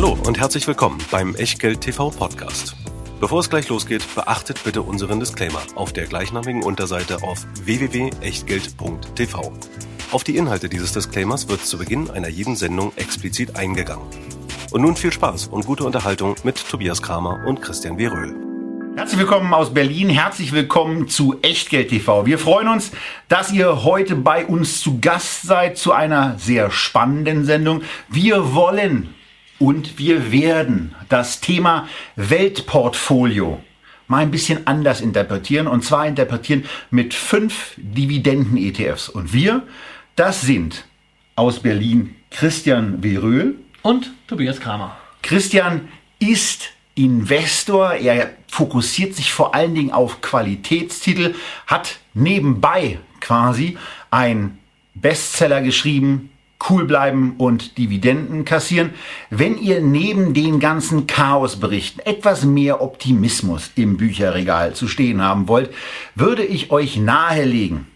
Hallo und herzlich willkommen beim Echtgeld TV Podcast. Bevor es gleich losgeht, beachtet bitte unseren Disclaimer auf der gleichnamigen Unterseite auf www.echtgeld.tv. Auf die Inhalte dieses Disclaimers wird zu Beginn einer jeden Sendung explizit eingegangen. Und nun viel Spaß und gute Unterhaltung mit Tobias Kramer und Christian W. Röhl. Herzlich willkommen aus Berlin, herzlich willkommen zu Echtgeld TV. Wir freuen uns, dass ihr heute bei uns zu Gast seid zu einer sehr spannenden Sendung. Wir wollen und wir werden das Thema Weltportfolio mal ein bisschen anders interpretieren und zwar interpretieren mit fünf Dividenden-ETFs. Und wir, das sind aus Berlin Christian W. Röhl und Tobias Kramer. Christian ist Investor, er fokussiert sich vor allen Dingen auf Qualitätstitel, hat nebenbei quasi ein Bestseller geschrieben, cool bleiben und Dividenden kassieren. Wenn ihr neben den ganzen Chaosberichten etwas mehr Optimismus im Bücherregal zu stehen haben wollt, würde ich euch nahelegen,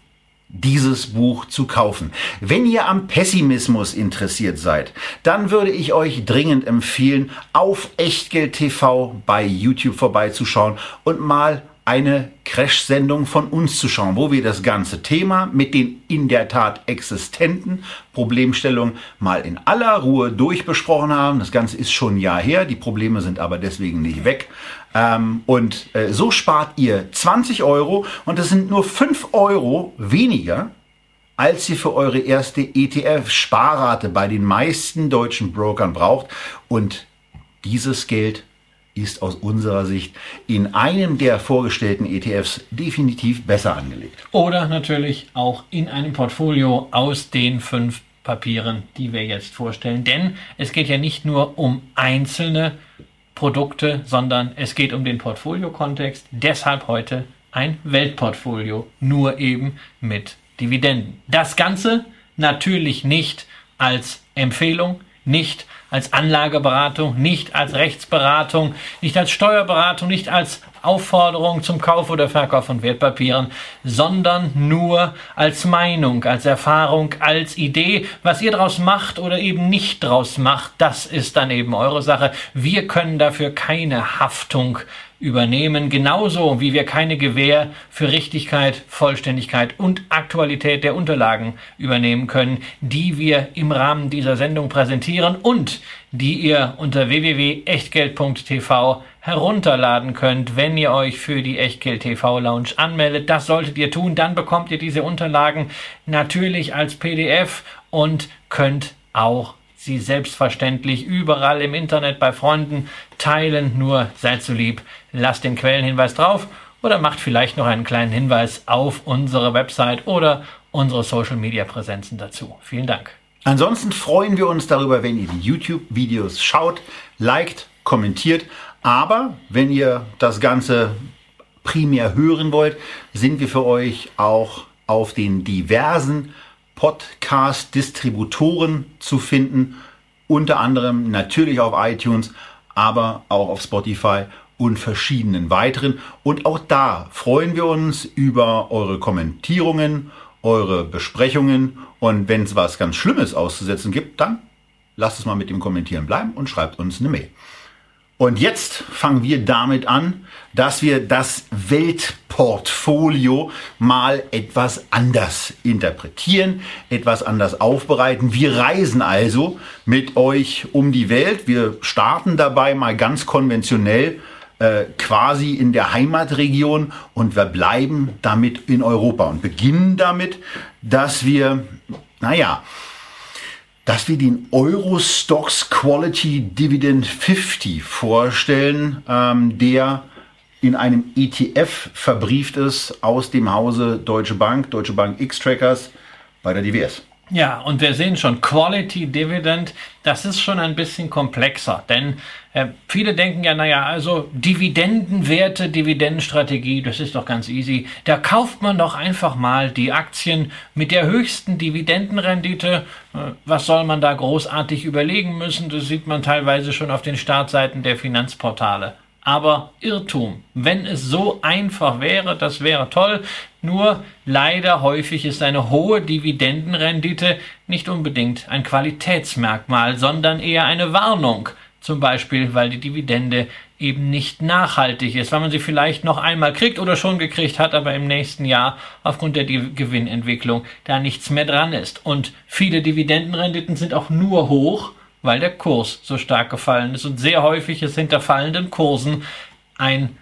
dieses Buch zu kaufen. Wenn ihr am Pessimismus interessiert seid, dann würde ich euch dringend empfehlen, auf Echtgeld TV bei YouTube vorbeizuschauen und mal eine Crash-Sendung von uns zu schauen, wo wir das ganze Thema mit den in der Tat existenten Problemstellungen mal in aller Ruhe durchbesprochen haben. Das Ganze ist schon ein Jahr her, die Probleme sind aber deswegen nicht weg. Ähm, und äh, so spart ihr 20 Euro und das sind nur 5 Euro weniger, als ihr für eure erste ETF-Sparrate bei den meisten deutschen Brokern braucht. Und dieses Geld ist aus unserer Sicht in einem der vorgestellten ETFs definitiv besser angelegt. Oder natürlich auch in einem Portfolio aus den fünf Papieren, die wir jetzt vorstellen. Denn es geht ja nicht nur um einzelne Produkte, sondern es geht um den Portfolio-Kontext. Deshalb heute ein Weltportfolio, nur eben mit Dividenden. Das Ganze natürlich nicht als Empfehlung, nicht als Anlageberatung, nicht als Rechtsberatung, nicht als Steuerberatung, nicht als Aufforderung zum Kauf oder Verkauf von Wertpapieren, sondern nur als Meinung, als Erfahrung, als Idee. Was ihr daraus macht oder eben nicht daraus macht, das ist dann eben eure Sache. Wir können dafür keine Haftung übernehmen, genauso wie wir keine Gewähr für Richtigkeit, Vollständigkeit und Aktualität der Unterlagen übernehmen können, die wir im Rahmen dieser Sendung präsentieren und die ihr unter www.echtgeld.tv herunterladen könnt, wenn ihr euch für die Echtgeld TV Lounge anmeldet. Das solltet ihr tun, dann bekommt ihr diese Unterlagen natürlich als PDF und könnt auch sie selbstverständlich überall im Internet bei Freunden teilen. Nur seid so lieb, lasst den Quellenhinweis drauf oder macht vielleicht noch einen kleinen Hinweis auf unsere Website oder unsere Social Media Präsenzen dazu. Vielen Dank. Ansonsten freuen wir uns darüber, wenn ihr die YouTube-Videos schaut, liked, kommentiert. Aber wenn ihr das Ganze primär hören wollt, sind wir für euch auch auf den diversen Podcast-Distributoren zu finden. Unter anderem natürlich auf iTunes, aber auch auf Spotify und verschiedenen weiteren. Und auch da freuen wir uns über eure Kommentierungen, eure Besprechungen. Und wenn es was ganz Schlimmes auszusetzen gibt, dann lasst es mal mit dem Kommentieren bleiben und schreibt uns eine Mail. Und jetzt fangen wir damit an, dass wir das Weltportfolio mal etwas anders interpretieren, etwas anders aufbereiten. Wir reisen also mit euch um die Welt. Wir starten dabei mal ganz konventionell äh, quasi in der Heimatregion und wir bleiben damit in Europa und beginnen damit, dass wir, naja, dass wir den Eurostox Quality Dividend 50 vorstellen, ähm, der in einem ETF verbrieft ist aus dem Hause Deutsche Bank, Deutsche Bank X-Trackers bei der DWS. Ja, und wir sehen schon, Quality Dividend, das ist schon ein bisschen komplexer, denn äh, viele denken ja, naja, also Dividendenwerte, Dividendenstrategie, das ist doch ganz easy. Da kauft man doch einfach mal die Aktien mit der höchsten Dividendenrendite. Äh, was soll man da großartig überlegen müssen? Das sieht man teilweise schon auf den Startseiten der Finanzportale. Aber Irrtum. Wenn es so einfach wäre, das wäre toll. Nur leider häufig ist eine hohe Dividendenrendite nicht unbedingt ein Qualitätsmerkmal, sondern eher eine Warnung Zum Beispiel, weil die Dividende eben nicht nachhaltig ist, weil man sie vielleicht noch einmal kriegt oder schon gekriegt hat, aber im nächsten Jahr aufgrund der Gewinnentwicklung da nichts mehr dran ist. Und viele Dividendenrenditen sind auch nur hoch, weil der Kurs so stark gefallen ist. Und sehr häufig ist hinter fallenden Kursen ein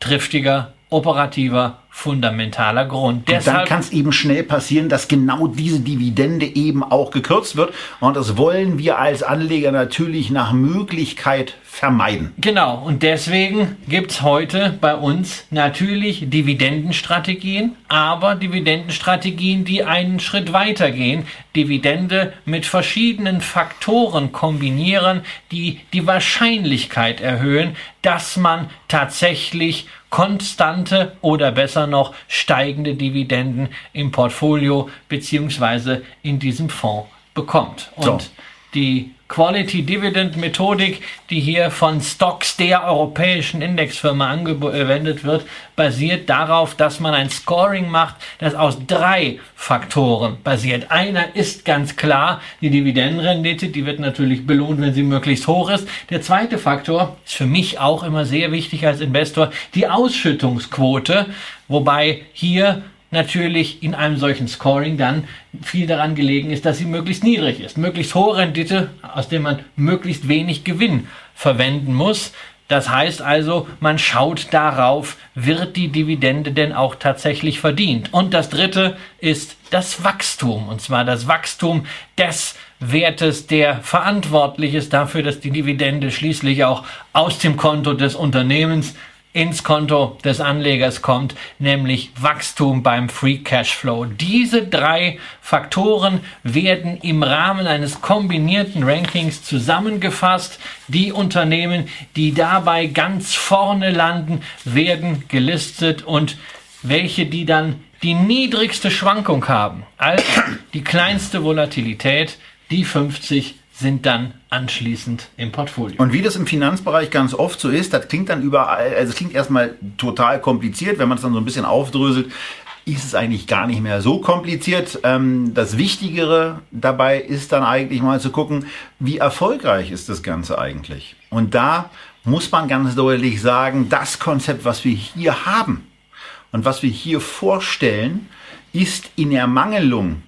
triftiger operativer, fundamentaler Grund. Und dann kann es eben schnell passieren, dass genau diese Dividende eben auch gekürzt wird. Und das wollen wir als Anleger natürlich nach Möglichkeit vermeiden. Genau, und deswegen gibt es heute bei uns natürlich Dividendenstrategien, aber Dividendenstrategien, die einen Schritt weiter gehen, Dividende mit verschiedenen Faktoren kombinieren, die die Wahrscheinlichkeit erhöhen, dass man tatsächlich konstante oder besser noch steigende Dividenden im Portfolio beziehungsweise in diesem Fonds bekommt. Und so. die Quality Dividend Methodik, die hier von Stocks der europäischen Indexfirma angewendet wird, basiert darauf, dass man ein Scoring macht, das aus drei Faktoren basiert. Einer ist ganz klar die Dividendenrendite, die wird natürlich belohnt, wenn sie möglichst hoch ist. Der zweite Faktor ist für mich auch immer sehr wichtig als Investor, die Ausschüttungsquote, wobei hier natürlich in einem solchen Scoring dann viel daran gelegen ist, dass sie möglichst niedrig ist. Möglichst hohe Rendite, aus der man möglichst wenig Gewinn verwenden muss. Das heißt also, man schaut darauf, wird die Dividende denn auch tatsächlich verdient. Und das dritte ist das Wachstum. Und zwar das Wachstum des Wertes, der verantwortlich ist dafür, dass die Dividende schließlich auch aus dem Konto des Unternehmens ins Konto des Anlegers kommt, nämlich Wachstum beim Free Cashflow. Diese drei Faktoren werden im Rahmen eines kombinierten Rankings zusammengefasst. Die Unternehmen, die dabei ganz vorne landen, werden gelistet und welche, die dann die niedrigste Schwankung haben, also die kleinste Volatilität, die 50 sind dann anschließend im Portfolio. Und wie das im Finanzbereich ganz oft so ist, das klingt dann überall, also es klingt erstmal total kompliziert, wenn man es dann so ein bisschen aufdröselt, ist es eigentlich gar nicht mehr so kompliziert. Ähm, das Wichtigere dabei ist dann eigentlich mal zu gucken, wie erfolgreich ist das Ganze eigentlich. Und da muss man ganz deutlich sagen, das Konzept, was wir hier haben und was wir hier vorstellen, ist in Ermangelung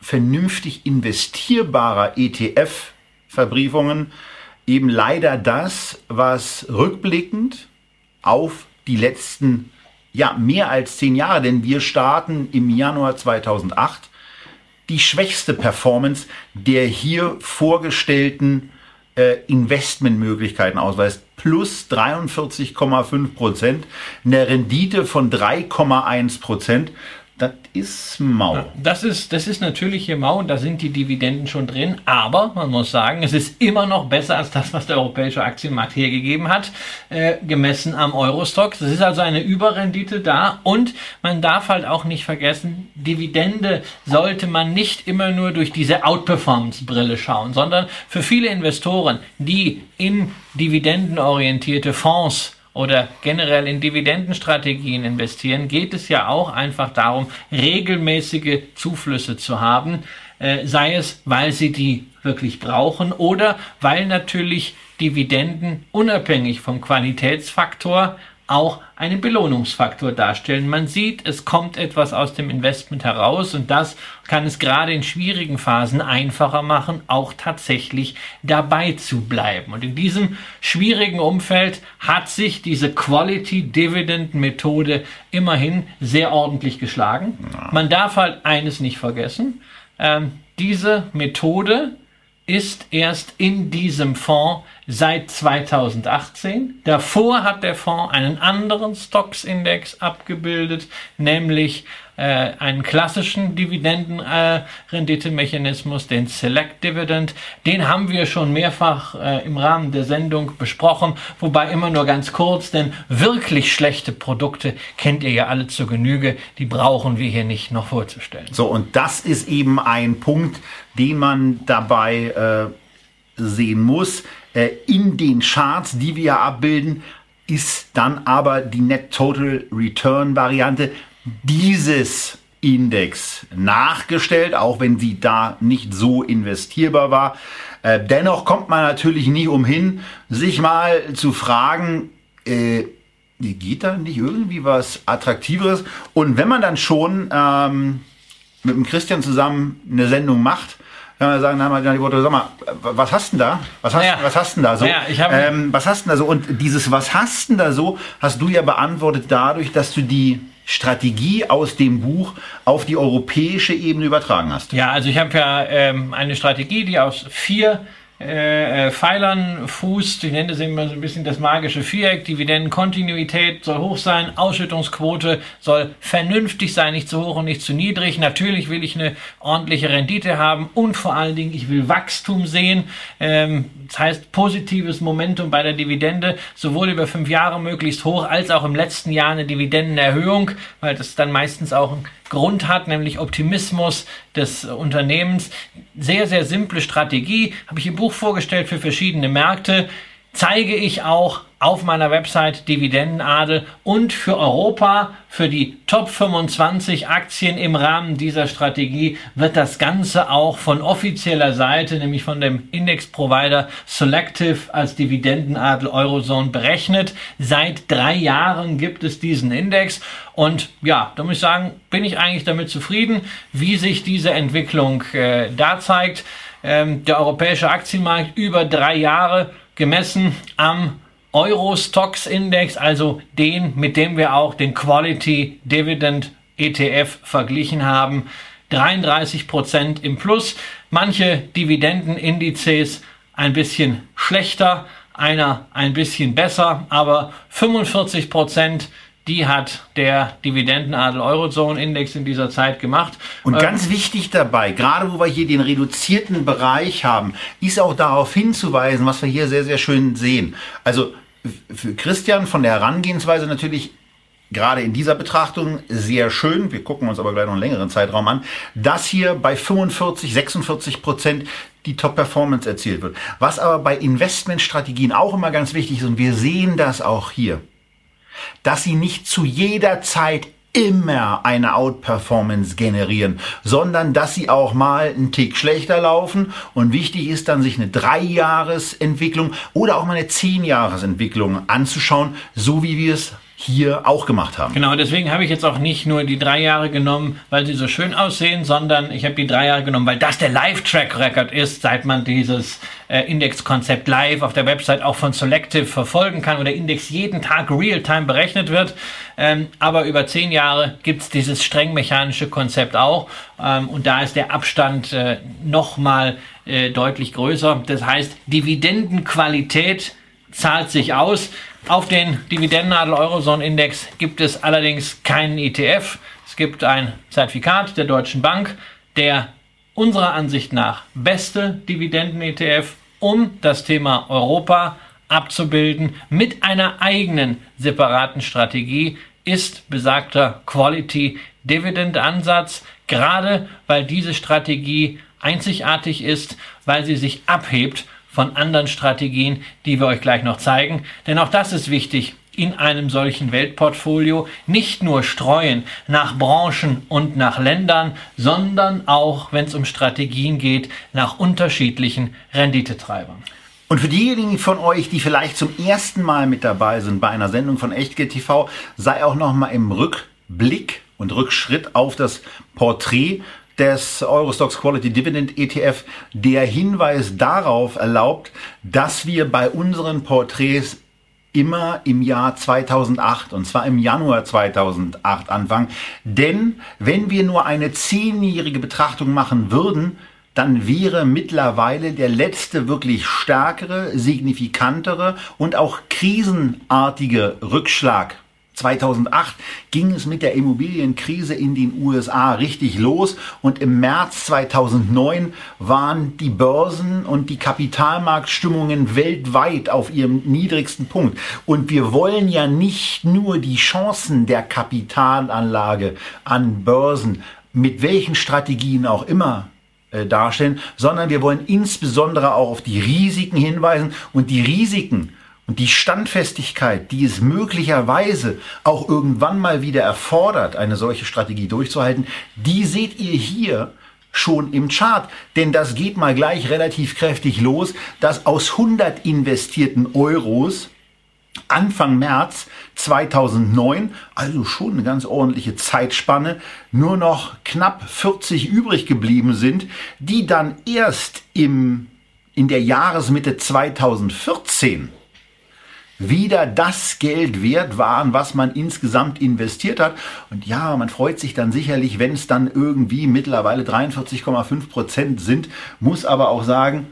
vernünftig investierbarer ETF-Verbriefungen eben leider das, was rückblickend auf die letzten ja, mehr als zehn Jahre, denn wir starten im Januar 2008 die schwächste Performance der hier vorgestellten äh, Investmentmöglichkeiten ausweist. Plus 43,5 Prozent, eine Rendite von 3,1 Prozent. Das ist mau. Das ist, das ist natürlich hier mau und da sind die Dividenden schon drin. Aber man muss sagen, es ist immer noch besser als das, was der europäische Aktienmarkt hergegeben hat, äh, gemessen am Eurostox. Es ist also eine Überrendite da und man darf halt auch nicht vergessen, Dividende sollte man nicht immer nur durch diese Outperformance-Brille schauen, sondern für viele Investoren, die in dividendenorientierte Fonds oder generell in Dividendenstrategien investieren, geht es ja auch einfach darum, regelmäßige Zuflüsse zu haben, äh, sei es, weil sie die wirklich brauchen oder weil natürlich Dividenden unabhängig vom Qualitätsfaktor auch einen Belohnungsfaktor darstellen. Man sieht, es kommt etwas aus dem Investment heraus und das kann es gerade in schwierigen Phasen einfacher machen, auch tatsächlich dabei zu bleiben. Und in diesem schwierigen Umfeld hat sich diese Quality Dividend Methode immerhin sehr ordentlich geschlagen. Man darf halt eines nicht vergessen. Ähm, diese Methode ist erst in diesem Fonds seit 2018. Davor hat der Fonds einen anderen Stocks-Index abgebildet, nämlich einen klassischen Dividendenrenditemechanismus, äh, den Select Dividend. Den haben wir schon mehrfach äh, im Rahmen der Sendung besprochen, wobei immer nur ganz kurz, denn wirklich schlechte Produkte kennt ihr ja alle zur Genüge, die brauchen wir hier nicht noch vorzustellen. So, und das ist eben ein Punkt, den man dabei äh, sehen muss. Äh, in den Charts, die wir abbilden, ist dann aber die Net Total Return Variante dieses Index nachgestellt, auch wenn sie da nicht so investierbar war. Äh, dennoch kommt man natürlich nie umhin, sich mal zu fragen, äh, geht da nicht irgendwie was Attraktiveres? Und wenn man dann schon ähm, mit dem Christian zusammen eine Sendung macht, kann man sagen, dann haben wir die Worte, sag mal, was hast denn da? Was hast, Naja. was hast denn da so? Naja, ich hab- ähm, was hast denn da so? Und dieses Was hast denn da so, hast du ja beantwortet dadurch, dass du die Strategie aus dem Buch auf die europäische Ebene übertragen hast. Ja, also ich habe ja ähm, eine Strategie, die aus vier äh, äh, Pfeilern fußt. Ich nenne das immer so ein bisschen das magische Viereck. Dividendenkontinuität soll hoch sein, Ausschüttungsquote soll vernünftig sein, nicht zu hoch und nicht zu niedrig. Natürlich will ich eine ordentliche Rendite haben und vor allen Dingen, ich will Wachstum sehen. Ähm, das heißt, positives Momentum bei der Dividende, sowohl über fünf Jahre möglichst hoch, als auch im letzten Jahr eine Dividendenerhöhung, weil das dann meistens auch ein Grund hat, nämlich Optimismus des Unternehmens. Sehr, sehr simple Strategie, habe ich im Buch vorgestellt für verschiedene Märkte. Zeige ich auch auf meiner Website Dividendenadel und für Europa, für die Top 25 Aktien im Rahmen dieser Strategie wird das Ganze auch von offizieller Seite, nämlich von dem Indexprovider Selective als Dividendenadel Eurozone berechnet. Seit drei Jahren gibt es diesen Index und ja, da muss ich sagen, bin ich eigentlich damit zufrieden, wie sich diese Entwicklung äh, da zeigt. Ähm, der europäische Aktienmarkt über drei Jahre gemessen am Eurostox Index, also den, mit dem wir auch den Quality Dividend ETF verglichen haben. 33 Prozent im Plus. Manche Dividendenindizes ein bisschen schlechter, einer ein bisschen besser, aber 45 Prozent die hat der Dividendenadel Eurozone Index in dieser Zeit gemacht. Und Ähm, ganz wichtig dabei, gerade wo wir hier den reduzierten Bereich haben, ist auch darauf hinzuweisen, was wir hier sehr, sehr schön sehen. Also für Christian von der Herangehensweise natürlich gerade in dieser Betrachtung sehr schön. Wir gucken uns aber gleich noch einen längeren Zeitraum an, dass hier bei 45, 46 Prozent die Top-Performance erzielt wird. Was aber bei Investmentstrategien auch immer ganz wichtig ist, und wir sehen das auch hier, dass sie nicht zu jeder Zeit immer eine Outperformance generieren, sondern dass sie auch mal einen Tick schlechter laufen. Und wichtig ist dann, sich eine Dreijahresentwicklung oder auch mal eine Zehnjahresentwicklung anzuschauen, so wie wir es hier auch gemacht haben. Genau, deswegen habe ich jetzt auch nicht nur die drei Jahre genommen, weil sie so schön aussehen, sondern ich habe die drei Jahre genommen, weil das der Live-Track-Record ist, seit man dieses äh, Index-Konzept live auf der Website auch von Selective verfolgen kann, wo der Index jeden Tag real-time berechnet wird. Ähm, aber über zehn Jahre gibt es dieses streng mechanische Konzept auch. Ähm, und da ist der Abstand äh, nochmal äh, deutlich größer. Das heißt, Dividendenqualität zahlt sich aus. Auf den Dividendenadel Eurozone Index gibt es allerdings keinen ETF. Es gibt ein Zertifikat der Deutschen Bank, der unserer Ansicht nach beste Dividenden-ETF, um das Thema Europa abzubilden mit einer eigenen separaten Strategie, ist besagter Quality Dividend Ansatz, gerade weil diese Strategie einzigartig ist, weil sie sich abhebt von anderen Strategien, die wir euch gleich noch zeigen. Denn auch das ist wichtig in einem solchen Weltportfolio. Nicht nur streuen nach Branchen und nach Ländern, sondern auch, wenn es um Strategien geht, nach unterschiedlichen Renditetreibern. Und für diejenigen von euch, die vielleicht zum ersten Mal mit dabei sind bei einer Sendung von Echtgeld TV, sei auch noch mal im Rückblick und Rückschritt auf das Porträt des Eurostox Quality Dividend ETF der Hinweis darauf erlaubt, dass wir bei unseren Porträts immer im Jahr 2008 und zwar im Januar 2008 anfangen. Denn wenn wir nur eine zehnjährige Betrachtung machen würden, dann wäre mittlerweile der letzte wirklich stärkere, signifikantere und auch krisenartige Rückschlag 2008 ging es mit der Immobilienkrise in den USA richtig los und im März 2009 waren die Börsen und die Kapitalmarktstimmungen weltweit auf ihrem niedrigsten Punkt. Und wir wollen ja nicht nur die Chancen der Kapitalanlage an Börsen, mit welchen Strategien auch immer äh, darstellen, sondern wir wollen insbesondere auch auf die Risiken hinweisen und die Risiken und die Standfestigkeit, die es möglicherweise auch irgendwann mal wieder erfordert, eine solche Strategie durchzuhalten, die seht ihr hier schon im Chart. Denn das geht mal gleich relativ kräftig los, dass aus 100 investierten Euros Anfang März 2009, also schon eine ganz ordentliche Zeitspanne, nur noch knapp 40 übrig geblieben sind, die dann erst im, in der Jahresmitte 2014 wieder das Geld wert waren, was man insgesamt investiert hat. Und ja, man freut sich dann sicherlich, wenn es dann irgendwie mittlerweile 43,5 Prozent sind, muss aber auch sagen,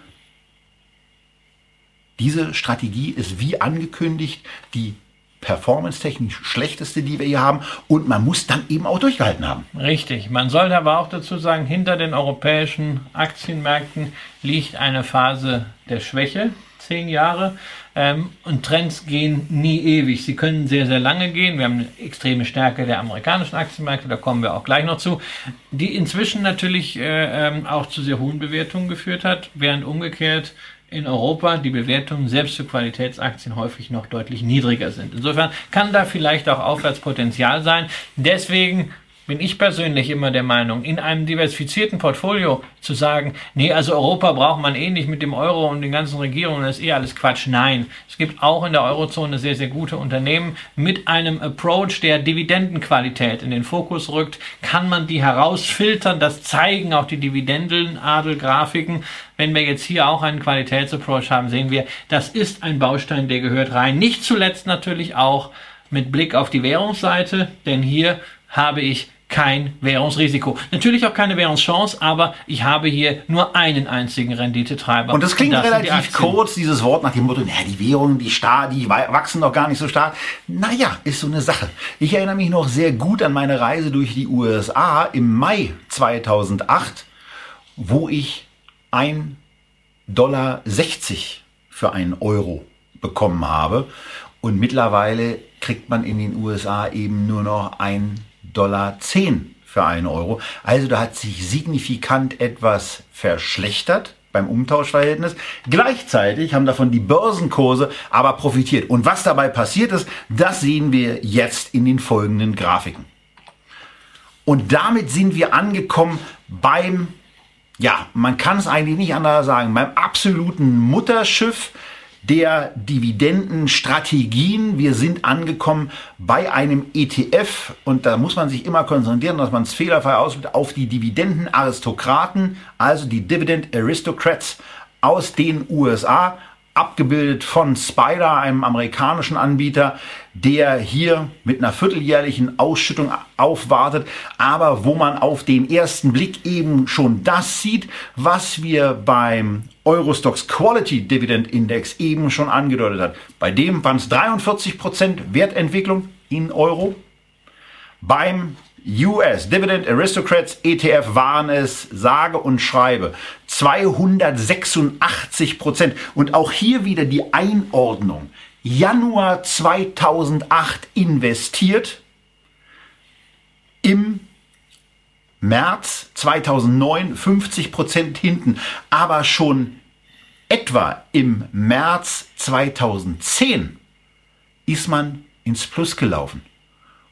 diese Strategie ist wie angekündigt die performance-technisch schlechteste, die wir hier haben. Und man muss dann eben auch durchgehalten haben. Richtig. Man sollte aber auch dazu sagen, hinter den europäischen Aktienmärkten liegt eine Phase der Schwäche. Zehn Jahre. Ähm, und Trends gehen nie ewig. Sie können sehr, sehr lange gehen. Wir haben eine extreme Stärke der amerikanischen Aktienmärkte, da kommen wir auch gleich noch zu, die inzwischen natürlich äh, ähm, auch zu sehr hohen Bewertungen geführt hat, während umgekehrt in Europa die Bewertungen selbst für Qualitätsaktien häufig noch deutlich niedriger sind. Insofern kann da vielleicht auch Aufwärtspotenzial sein. Deswegen bin ich persönlich immer der Meinung, in einem diversifizierten Portfolio zu sagen, nee, also Europa braucht man eh nicht mit dem Euro und den ganzen Regierungen, das ist eh alles Quatsch. Nein, es gibt auch in der Eurozone sehr, sehr gute Unternehmen. Mit einem Approach, der Dividendenqualität in den Fokus rückt, kann man die herausfiltern. Das zeigen auch die Dividendenadelgrafiken. Wenn wir jetzt hier auch einen Qualitätsapproach haben, sehen wir, das ist ein Baustein, der gehört rein. Nicht zuletzt natürlich auch mit Blick auf die Währungsseite, denn hier habe ich kein Währungsrisiko. Natürlich auch keine Währungschance, aber ich habe hier nur einen einzigen Renditetreiber. Und das klingt und das relativ kurz, dieses Wort nach dem Motto, naja, die Währungen, die, star die wachsen doch gar nicht so stark. Naja, ist so eine Sache. Ich erinnere mich noch sehr gut an meine Reise durch die USA im Mai 2008, wo ich 1,60 Dollar für einen Euro bekommen habe. Und mittlerweile kriegt man in den USA eben nur noch ein Dollar 10 für einen Euro. Also da hat sich signifikant etwas verschlechtert beim Umtauschverhältnis. Gleichzeitig haben davon die Börsenkurse aber profitiert. Und was dabei passiert ist, das sehen wir jetzt in den folgenden Grafiken. Und damit sind wir angekommen beim, ja, man kann es eigentlich nicht anders sagen, beim absoluten Mutterschiff der Dividendenstrategien. Wir sind angekommen bei einem ETF und da muss man sich immer konzentrieren, dass man es fehlerfrei ausdrückt, auf die Dividendenaristokraten, also die Dividend Aristocrats aus den USA abgebildet von Spider, einem amerikanischen Anbieter, der hier mit einer vierteljährlichen Ausschüttung aufwartet, aber wo man auf den ersten Blick eben schon das sieht, was wir beim Eurostox Quality Dividend Index eben schon angedeutet hat. Bei dem waren es 43% Wertentwicklung in Euro. Beim US Dividend Aristocrats ETF waren es sage und schreibe 286 Prozent. Und auch hier wieder die Einordnung. Januar 2008 investiert, im März 2009 50 Prozent hinten, aber schon etwa im März 2010 ist man ins Plus gelaufen.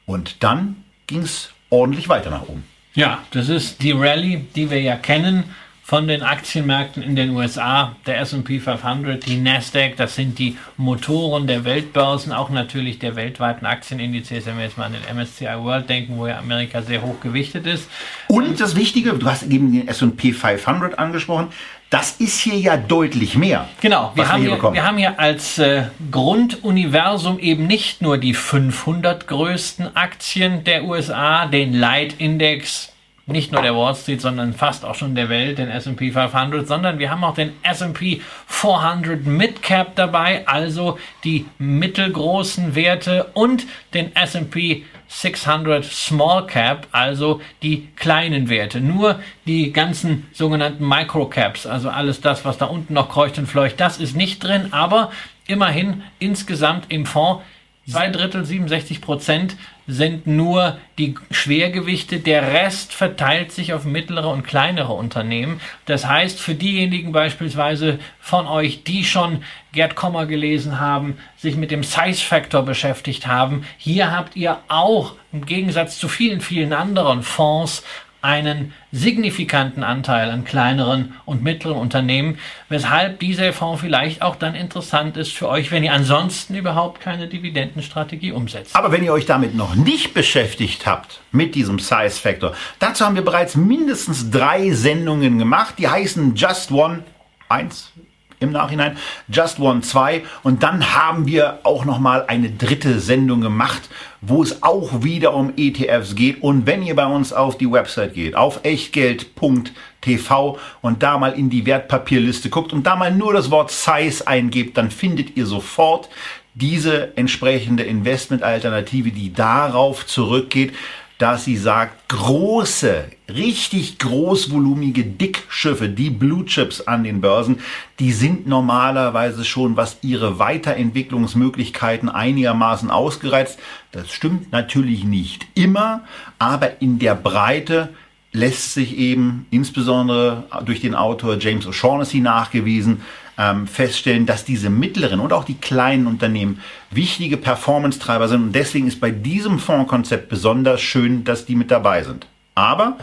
Und dann ging es ordentlich weiter nach oben. Ja, das ist die Rallye, die wir ja kennen von den Aktienmärkten in den USA, der SP 500, die Nasdaq, das sind die Motoren der Weltbörsen, auch natürlich der weltweiten Aktienindizes, wenn wir jetzt mal an den MSCI World denken, wo ja Amerika sehr hoch gewichtet ist. Und das Wichtige, du hast eben den SP 500 angesprochen, das ist hier ja deutlich mehr. Genau, wir, haben, wir, hier, wir haben hier als äh, Grunduniversum eben nicht nur die 500 größten Aktien der USA, den Leitindex, nicht nur der Wall Street, sondern fast auch schon der Welt, den S&P 500, sondern wir haben auch den S&P 400 Midcap dabei, also die mittelgroßen Werte und den S&P 600 Small Cap, also die kleinen Werte. Nur die ganzen sogenannten Microcaps, also alles das, was da unten noch kreucht und fleucht, das ist nicht drin, aber immerhin insgesamt im Fonds Zwei Drittel, 67 Prozent sind nur die Schwergewichte. Der Rest verteilt sich auf mittlere und kleinere Unternehmen. Das heißt, für diejenigen beispielsweise von euch, die schon Gerd Kommer gelesen haben, sich mit dem Size Factor beschäftigt haben, hier habt ihr auch im Gegensatz zu vielen, vielen anderen Fonds einen signifikanten Anteil an kleineren und mittleren Unternehmen, weshalb dieser Fonds vielleicht auch dann interessant ist für euch, wenn ihr ansonsten überhaupt keine Dividendenstrategie umsetzt. Aber wenn ihr euch damit noch nicht beschäftigt habt, mit diesem Size Factor, dazu haben wir bereits mindestens drei Sendungen gemacht, die heißen Just One 1, im Nachhinein, Just One 2 und dann haben wir auch noch mal eine dritte Sendung gemacht, wo es auch wieder um ETFs geht. Und wenn ihr bei uns auf die Website geht, auf echtgeld.tv und da mal in die Wertpapierliste guckt und da mal nur das Wort Size eingebt, dann findet ihr sofort diese entsprechende Investmentalternative, die darauf zurückgeht, dass sie sagt, große, richtig großvolumige Dickschiffe, die Blue Chips an den Börsen, die sind normalerweise schon, was ihre Weiterentwicklungsmöglichkeiten einigermaßen ausgereizt. Das stimmt natürlich nicht immer, aber in der Breite lässt sich eben insbesondere durch den Autor James O'Shaughnessy nachgewiesen, ähm, feststellen, dass diese mittleren und auch die kleinen Unternehmen wichtige Performance-Treiber sind. Und deswegen ist bei diesem Fondskonzept besonders schön, dass die mit dabei sind. Aber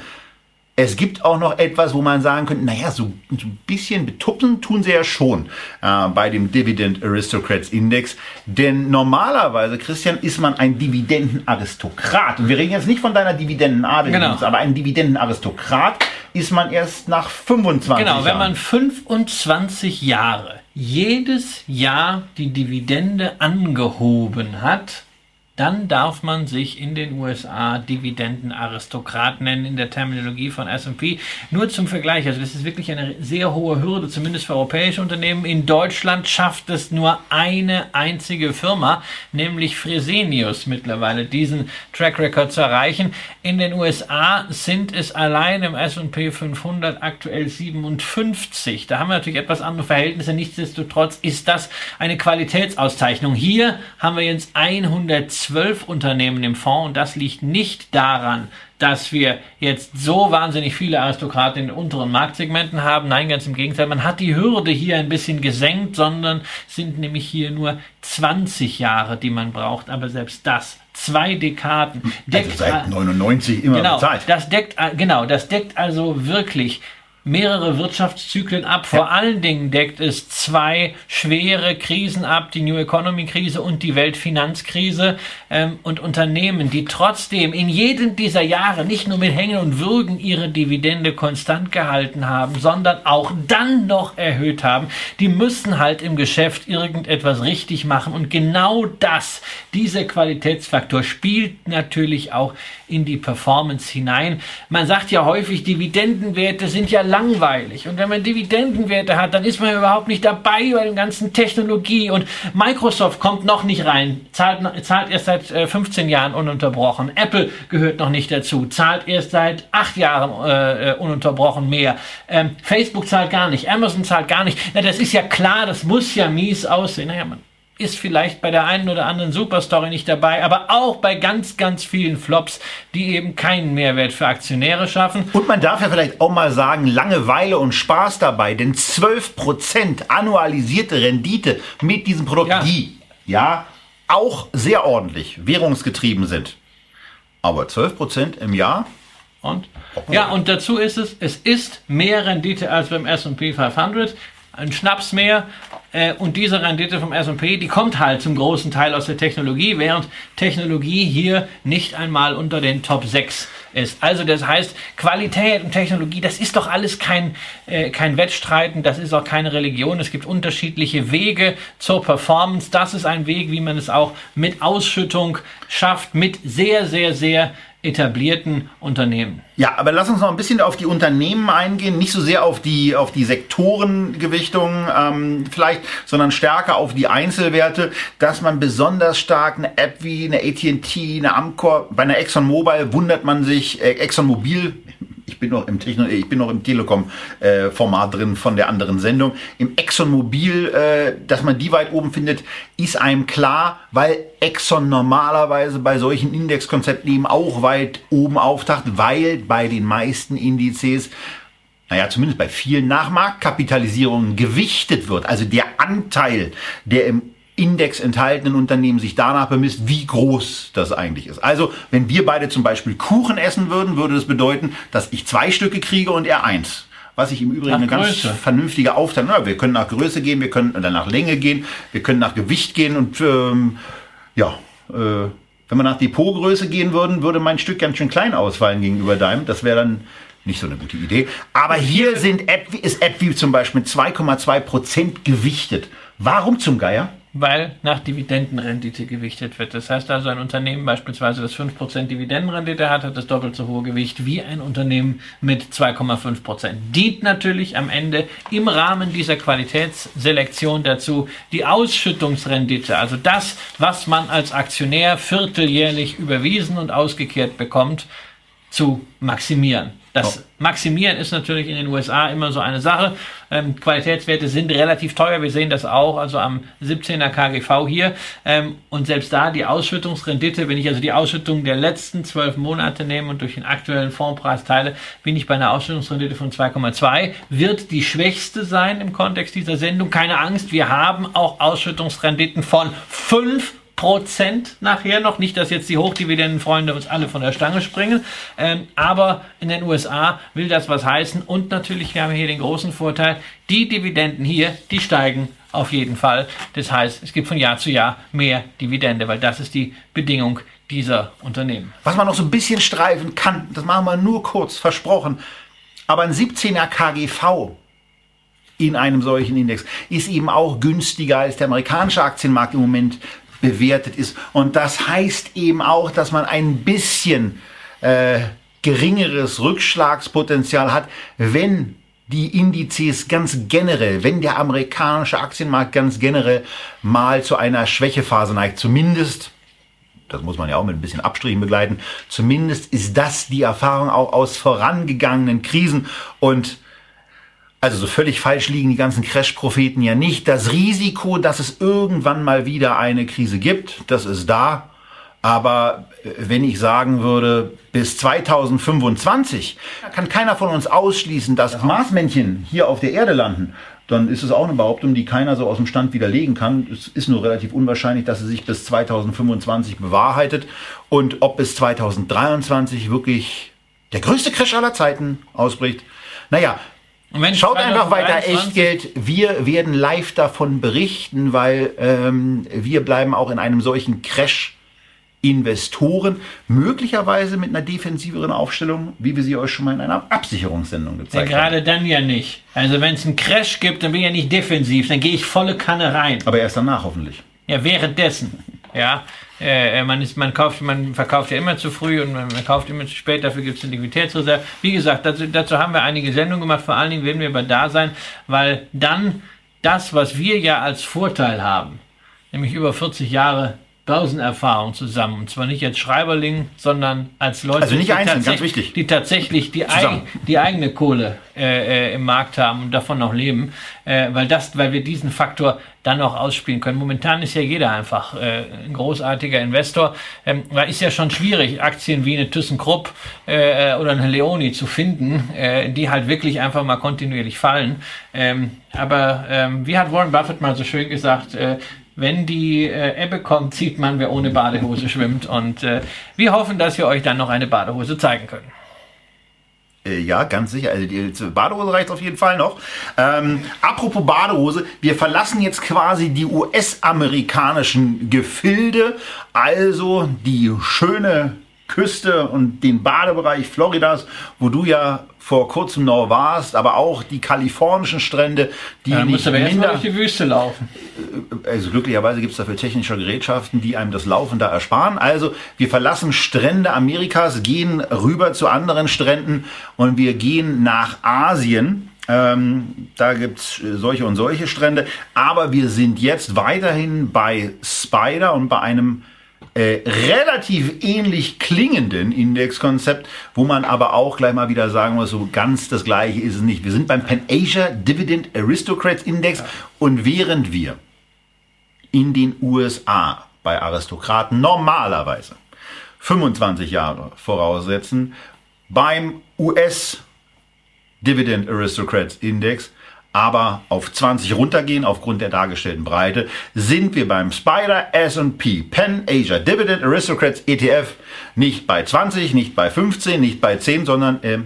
es gibt auch noch etwas, wo man sagen könnte, naja, so, so ein bisschen betupsen tun sie ja schon äh, bei dem Dividend Aristocrats Index. Denn normalerweise, Christian, ist man ein Dividendenaristokrat. Und wir reden jetzt nicht von deiner Dividendenadel, genau. aber ein Dividendenaristokrat ist man erst nach 25 Jahren. Genau, wenn man 25 Jahre jedes Jahr die Dividende angehoben hat, dann darf man sich in den USA Dividendenaristokrat nennen in der Terminologie von S&P. Nur zum Vergleich, also das ist wirklich eine sehr hohe Hürde, zumindest für europäische Unternehmen. In Deutschland schafft es nur eine einzige Firma, nämlich Fresenius mittlerweile, diesen Track Record zu erreichen. In den USA sind es allein im S&P 500 aktuell 57. Da haben wir natürlich etwas andere Verhältnisse. Nichtsdestotrotz ist das eine Qualitätsauszeichnung. Hier haben wir jetzt 100 zwölf Unternehmen im Fonds und das liegt nicht daran, dass wir jetzt so wahnsinnig viele Aristokraten in den unteren Marktsegmenten haben. Nein, ganz im Gegenteil. Man hat die Hürde hier ein bisschen gesenkt, sondern sind nämlich hier nur 20 Jahre, die man braucht. Aber selbst das zwei Dekaden. Also deckt, also seit 99 immer genau, bezahlt. Das deckt, genau, das deckt also wirklich mehrere Wirtschaftszyklen ab. Vor ja. allen Dingen deckt es zwei schwere Krisen ab, die New Economy Krise und die Weltfinanzkrise ähm, und Unternehmen, die trotzdem in jedem dieser Jahre nicht nur mit Hängen und Würgen ihre Dividende konstant gehalten haben, sondern auch dann noch erhöht haben, die müssen halt im Geschäft irgendetwas richtig machen und genau das, dieser Qualitätsfaktor spielt natürlich auch in die Performance hinein. Man sagt ja häufig, Dividendenwerte sind ja langweilig. Und wenn man Dividendenwerte hat, dann ist man überhaupt nicht dabei bei der ganzen Technologie. Und Microsoft kommt noch nicht rein, zahlt, zahlt erst seit 15 äh, Jahren ununterbrochen. Apple gehört noch nicht dazu, zahlt erst seit 8 Jahren äh, äh, ununterbrochen mehr. Ähm, Facebook zahlt gar nicht, Amazon zahlt gar nicht. Na, das ist ja klar, das muss ja mies aussehen. Naja, man ist vielleicht bei der einen oder anderen Superstory nicht dabei, aber auch bei ganz, ganz vielen Flops, die eben keinen Mehrwert für Aktionäre schaffen. Und man darf ja vielleicht auch mal sagen, Langeweile und Spaß dabei, denn 12% annualisierte Rendite mit diesem Produkt, ja. die ja auch sehr ordentlich währungsgetrieben sind. Aber 12% im Jahr? Und? Ja, und dazu ist es, es ist mehr Rendite als beim S&P 500 ein Schnaps mehr. Äh, und diese Rendite vom S&P, die kommt halt zum großen Teil aus der Technologie, während Technologie hier nicht einmal unter den Top 6 ist. Also das heißt, Qualität und Technologie, das ist doch alles kein, äh, kein Wettstreiten, das ist auch keine Religion. Es gibt unterschiedliche Wege zur Performance. Das ist ein Weg, wie man es auch mit Ausschüttung schafft, mit sehr, sehr, sehr etablierten Unternehmen. Ja, aber lass uns noch ein bisschen auf die Unternehmen eingehen, nicht so sehr auf die, auf die Sektorengewichtung ähm, vielleicht, sondern stärker auf die Einzelwerte, dass man besonders stark eine App wie eine AT&T, eine Amcor, bei einer ExxonMobil wundert man sich, äh, ExxonMobil, ich bin noch im Techno, ich bin noch im Telekom-Format äh, drin von der anderen Sendung. Im ExxonMobil, äh, dass man die weit oben findet, ist einem klar, weil Exxon normalerweise bei solchen Indexkonzepten eben auch weit oben auftaucht, weil bei den meisten Indizes naja, zumindest bei vielen Nachmarktkapitalisierungen gewichtet wird. Also der Anteil, der im Index enthaltenen Unternehmen sich danach bemisst, wie groß das eigentlich ist. Also, wenn wir beide zum Beispiel Kuchen essen würden, würde das bedeuten, dass ich zwei Stücke kriege und er eins. Was ich im Übrigen Nach eine ganz Größe. vernünftige Aufteilung. Ja, wir können nach Größe gehen, wir können dann nach Länge gehen, wir können nach Gewicht gehen und ähm, ja, äh, wenn wir nach Depotgröße gehen würden, würde mein Stück ganz schön klein ausfallen gegenüber deinem. Das wäre dann nicht so eine gute Idee. Aber hier sind App, ist AppView zum Beispiel mit 2,2 Prozent gewichtet. Warum zum Geier? Weil nach Dividendenrendite gewichtet wird. Das heißt also, ein Unternehmen beispielsweise, das 5% Dividendenrendite hat, hat das doppelt so hohe Gewicht wie ein Unternehmen mit 2,5%. Dient natürlich am Ende im Rahmen dieser Qualitätsselektion dazu, die Ausschüttungsrendite, also das, was man als Aktionär vierteljährlich überwiesen und ausgekehrt bekommt, zu maximieren. Das Oh. Maximieren ist natürlich in den USA immer so eine Sache. Ähm, Qualitätswerte sind relativ teuer. Wir sehen das auch, also am 17er KGV hier. Ähm, und selbst da die Ausschüttungsrendite, wenn ich also die Ausschüttung der letzten zwölf Monate nehme und durch den aktuellen Fondpreis teile, bin ich bei einer Ausschüttungsrendite von 2,2. Wird die schwächste sein im Kontext dieser Sendung. Keine Angst, wir haben auch Ausschüttungsrenditen von 5 Prozent nachher noch. Nicht, dass jetzt die Hochdividendenfreunde uns alle von der Stange springen. Ähm, aber in den USA will das was heißen. Und natürlich, wir haben hier den großen Vorteil, die Dividenden hier, die steigen auf jeden Fall. Das heißt, es gibt von Jahr zu Jahr mehr Dividende, weil das ist die Bedingung dieser Unternehmen. Was man noch so ein bisschen streifen kann, das machen wir nur kurz, versprochen. Aber ein 17er KGV in einem solchen Index ist eben auch günstiger als der amerikanische Aktienmarkt im Moment bewertet ist. Und das heißt eben auch, dass man ein bisschen äh, geringeres Rückschlagspotenzial hat, wenn die Indizes ganz generell, wenn der amerikanische Aktienmarkt ganz generell mal zu einer Schwächephase neigt, zumindest das muss man ja auch mit ein bisschen Abstrichen begleiten. Zumindest ist das die Erfahrung auch aus vorangegangenen Krisen und also so völlig falsch liegen die ganzen Crash-Propheten ja nicht. Das Risiko, dass es irgendwann mal wieder eine Krise gibt, das ist da. Aber äh, wenn ich sagen würde, bis 2025 kann keiner von uns ausschließen, dass Marsmännchen hier auf der Erde landen, dann ist es auch eine Behauptung, die keiner so aus dem Stand widerlegen kann. Es ist nur relativ unwahrscheinlich, dass sie sich bis 2025 bewahrheitet. Und ob bis 2023 wirklich der größte Crash aller Zeiten ausbricht, naja, Schaut einfach weiter 2023 Echtgeld. Wir werden live davon berichten, weil ähm, wir bleiben auch in einem solchen Crash Investoren, möglicherweise mit einer defensiveren Aufstellung, wie wir sie euch schon mal in einer Absicherungssendung Ja, gezeigt haben. gerade dann ja nicht. Also wenn es einen Crash gibt, dann bin ich ja nicht defensiv, dann gehe ich volle Kanne rein. Aber erst danach hoffentlich. Ja, währenddessen. Ja, äh, man, ist, man, kauft, man verkauft ja immer zu früh und man, man kauft immer zu spät, dafür gibt es eine Liquiditätsreserve. Wie gesagt, dazu, dazu haben wir einige Sendungen gemacht, vor allen Dingen werden wir aber da sein, weil dann das, was wir ja als Vorteil haben, nämlich über 40 Jahre Börsenerfahrung zusammen, und zwar nicht als Schreiberling, sondern als Leute, Also die, einzeln, tatsächlich- die tatsächlich die, eig, die eigene Kohle äh, äh, im Markt haben und davon noch leben, äh, weil das, weil wir diesen Faktor dann auch ausspielen können. Momentan ist ja jeder einfach äh, ein großartiger Investor, ähm, weil ist ja schon schwierig, Aktien wie eine ThyssenKrupp äh, oder eine Leoni zu finden, äh, die halt wirklich einfach mal kontinuierlich fallen. Ähm, aber ähm, wie hat Warren Buffett mal so schön gesagt, äh, wenn die äh, Ebbe kommt, sieht man, wer ohne Badehose schwimmt. Und äh, wir hoffen, dass wir euch dann noch eine Badehose zeigen können. Äh, Ja, ganz sicher. Also die Badehose reicht auf jeden Fall noch. Ähm, apropos Badehose, wir verlassen jetzt quasi die US-amerikanischen Gefilde, also die schöne Küste und den Badebereich Floridas, wo du ja vor kurzem noch warst, aber auch die kalifornischen Strände, die Dann nicht aber minder, durch die Wüste laufen. also glücklicherweise gibt es dafür technische Gerätschaften, die einem das Laufen da ersparen. Also wir verlassen Strände Amerikas, gehen rüber zu anderen Stränden und wir gehen nach Asien. Ähm, da gibt's äh, solche und solche Strände. Aber wir sind jetzt weiterhin bei Spider und bei einem äh, relativ ähnlich klingenden Indexkonzept, wo man aber auch gleich mal wieder sagen muss, so ganz das gleiche ist es nicht. Wir sind beim Pan Asia Dividend Aristocrats Index und während wir in den USA bei Aristokraten normalerweise 25 Jahre voraussetzen, beim US Dividend Aristocrats Index aber auf 20 runtergehen aufgrund der dargestellten Breite, sind wir beim Spider S&P Pen Asia Dividend Aristocrats ETF nicht bei 20, nicht bei 15, nicht bei 10, sondern äh,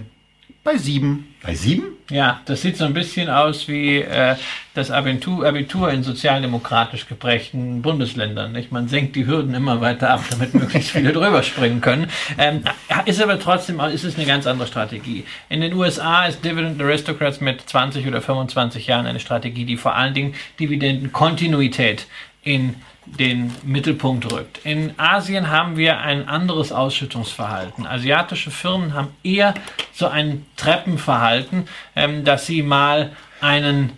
bei 7. Bei 7? Ja, das sieht so ein bisschen aus wie äh, das Abitur, Abitur in sozialdemokratisch geprägten Bundesländern. Nicht? Man senkt die Hürden immer weiter ab, damit möglichst viele drüber springen können. Ähm, ist aber trotzdem ist es eine ganz andere Strategie. In den USA ist Dividend Aristocrats mit 20 oder 25 Jahren eine Strategie, die vor allen Dingen Dividendenkontinuität in den Mittelpunkt rückt. In Asien haben wir ein anderes Ausschüttungsverhalten. Asiatische Firmen haben eher so ein Treppenverhalten, ähm, dass sie mal einen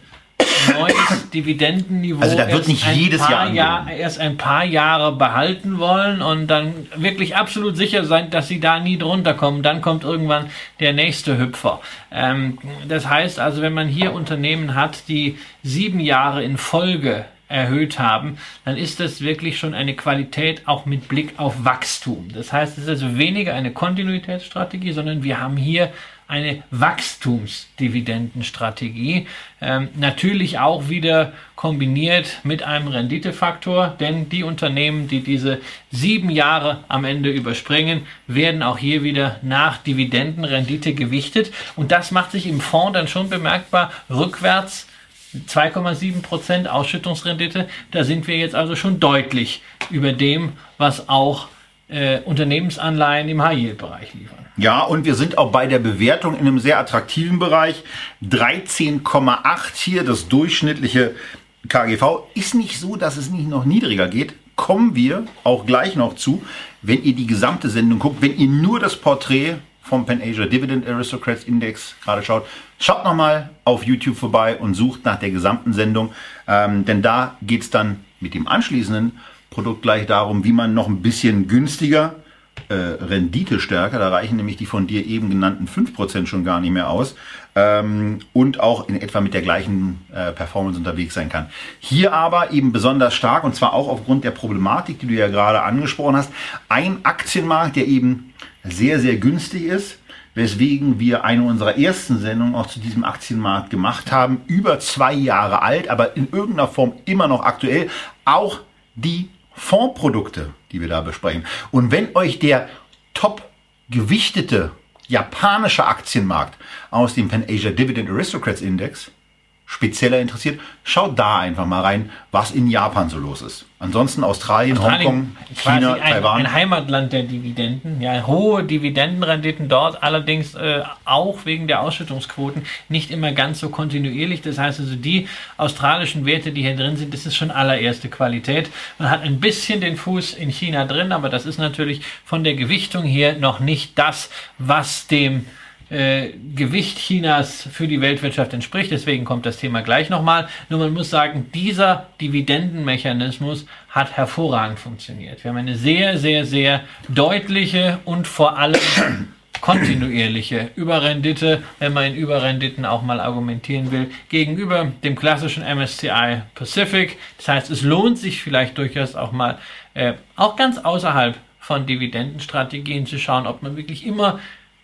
neues Dividendenniveau also da wird nicht jedes Jahr, Jahr erst ein paar Jahre behalten wollen und dann wirklich absolut sicher sein, dass sie da nie drunter kommen. Dann kommt irgendwann der nächste Hüpfer. Ähm, das heißt also, wenn man hier Unternehmen hat, die sieben Jahre in Folge erhöht haben, dann ist das wirklich schon eine Qualität auch mit Blick auf Wachstum. Das heißt, es ist also weniger eine Kontinuitätsstrategie, sondern wir haben hier eine Wachstumsdividendenstrategie. Ähm, natürlich auch wieder kombiniert mit einem Renditefaktor, denn die Unternehmen, die diese sieben Jahre am Ende überspringen, werden auch hier wieder nach Dividendenrendite gewichtet. Und das macht sich im Fonds dann schon bemerkbar rückwärts 2,7 Prozent Ausschüttungsrendite. Da sind wir jetzt also schon deutlich über dem, was auch äh, Unternehmensanleihen im High-Yield-Bereich liefern. Ja, und wir sind auch bei der Bewertung in einem sehr attraktiven Bereich. 13,8 hier, das durchschnittliche KGV. Ist nicht so, dass es nicht noch niedriger geht. Kommen wir auch gleich noch zu, wenn ihr die gesamte Sendung guckt. Wenn ihr nur das Porträt vom Pan Asia Dividend Aristocrats Index gerade schaut, schaut nochmal auf YouTube vorbei und sucht nach der gesamten Sendung, ähm, denn da geht es dann mit dem anschließenden Produkt gleich darum, wie man noch ein bisschen günstiger, äh, Rendite stärker, da reichen nämlich die von dir eben genannten 5% schon gar nicht mehr aus, ähm, und auch in etwa mit der gleichen äh, Performance unterwegs sein kann. Hier aber eben besonders stark, und zwar auch aufgrund der Problematik, die du ja gerade angesprochen hast, ein Aktienmarkt, der eben sehr, sehr günstig ist, weswegen wir eine unserer ersten Sendungen auch zu diesem Aktienmarkt gemacht haben, über zwei Jahre alt, aber in irgendeiner Form immer noch aktuell, auch die Fondsprodukte, die wir da besprechen. Und wenn euch der top gewichtete japanische Aktienmarkt aus dem Pan Asia Dividend Aristocrats Index spezieller interessiert, schaut da einfach mal rein, was in Japan so los ist. Ansonsten Australien, Australien Hongkong, China, ein, Taiwan. Ein Heimatland der Dividenden, ja, hohe Dividendenrenditen dort, allerdings äh, auch wegen der Ausschüttungsquoten nicht immer ganz so kontinuierlich. Das heißt also, die australischen Werte, die hier drin sind, das ist schon allererste Qualität. Man hat ein bisschen den Fuß in China drin, aber das ist natürlich von der Gewichtung hier noch nicht das, was dem äh, Gewicht Chinas für die Weltwirtschaft entspricht. Deswegen kommt das Thema gleich nochmal. Nur man muss sagen, dieser Dividendenmechanismus hat hervorragend funktioniert. Wir haben eine sehr, sehr, sehr deutliche und vor allem kontinuierliche Überrendite, wenn man in Überrenditen auch mal argumentieren will, gegenüber dem klassischen MSCI Pacific. Das heißt, es lohnt sich vielleicht durchaus auch mal, äh, auch ganz außerhalb von Dividendenstrategien zu schauen, ob man wirklich immer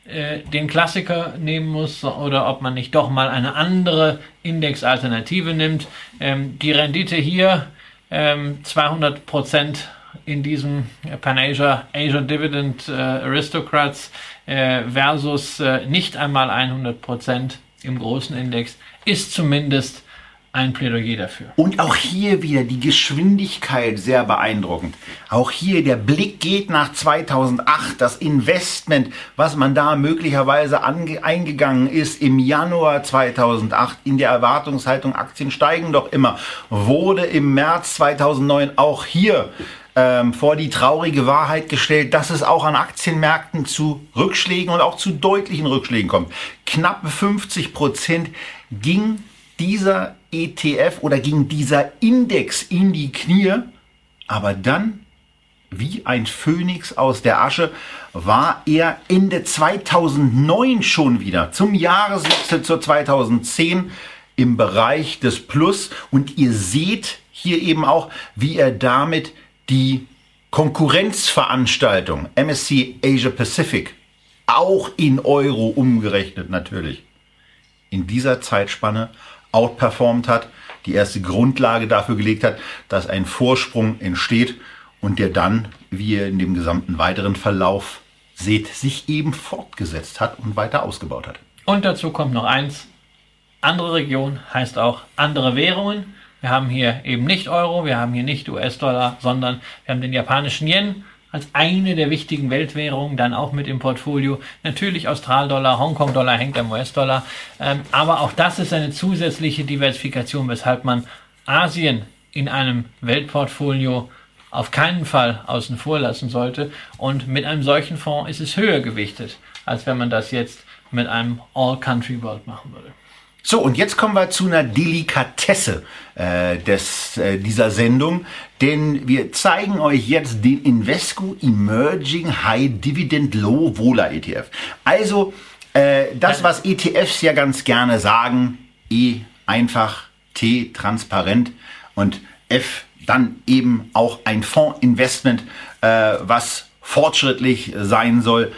äh, den Klassiker nehmen muss oder ob man nicht doch mal eine andere Indexalternative nimmt. Ähm, die Rendite hier ähm, 200 Prozent in diesem Pan-Asia Asia Dividend äh, Aristocrats äh, versus äh, nicht einmal 100 Prozent im großen Index ist zumindest ein Plädoyer dafür. Und auch hier wieder die Geschwindigkeit sehr beeindruckend. Auch hier der Blick geht nach 2008, das Investment, was man da möglicherweise eingegangen ist im Januar 2008 in der Erwartungshaltung, Aktien steigen doch immer, wurde im März 2009 auch hier ähm, vor die traurige Wahrheit gestellt, dass es auch an Aktienmärkten zu Rückschlägen und auch zu deutlichen Rückschlägen kommt. Knappe 50 Prozent ging dieser ETF oder ging dieser Index in die Knie, aber dann wie ein Phönix aus der Asche war er Ende 2009 schon wieder zum Jahreswechsel zur 2010 im Bereich des Plus. Und ihr seht hier eben auch, wie er damit die Konkurrenzveranstaltung MSC Asia Pacific auch in Euro umgerechnet natürlich in dieser Zeitspanne outperformt hat, die erste Grundlage dafür gelegt hat, dass ein Vorsprung entsteht und der dann, wie ihr in dem gesamten weiteren Verlauf seht, sich eben fortgesetzt hat und weiter ausgebaut hat. Und dazu kommt noch eins. Andere Region heißt auch andere Währungen. Wir haben hier eben nicht Euro, wir haben hier nicht US-Dollar, sondern wir haben den japanischen Yen als eine der wichtigen Weltwährungen, dann auch mit im Portfolio. Natürlich Australdollar, Hongkong-Dollar hängt am US-Dollar. Ähm, aber auch das ist eine zusätzliche Diversifikation, weshalb man Asien in einem Weltportfolio auf keinen Fall außen vor lassen sollte. Und mit einem solchen Fonds ist es höher gewichtet, als wenn man das jetzt mit einem All-Country-World machen würde. So, und jetzt kommen wir zu einer Delikatesse äh, des, äh, dieser Sendung, denn wir zeigen euch jetzt den Invesco Emerging High Dividend Low Vola ETF. Also äh, das, was ETFs ja ganz gerne sagen, E einfach, T transparent und F dann eben auch ein Fondsinvestment, äh, was fortschrittlich sein soll.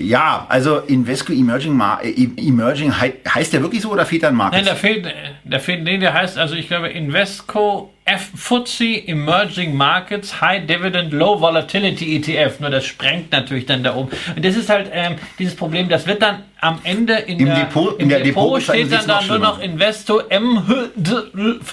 Ja, also Invesco Emerging, Mar äh, Emerging heißt der wirklich so oder fehlt da ein Markt? Nein, da fehlt, da fehlt, nee, der heißt, also ich glaube Invesco F FTSE Emerging Markets High Dividend Low Volatility ETF. Nur das sprengt natürlich dann da oben. Und das ist halt ähm, dieses Problem, das wird dann am Ende in Im der, Depot, im in der Depot Depot steht dann, dann nur noch Investo M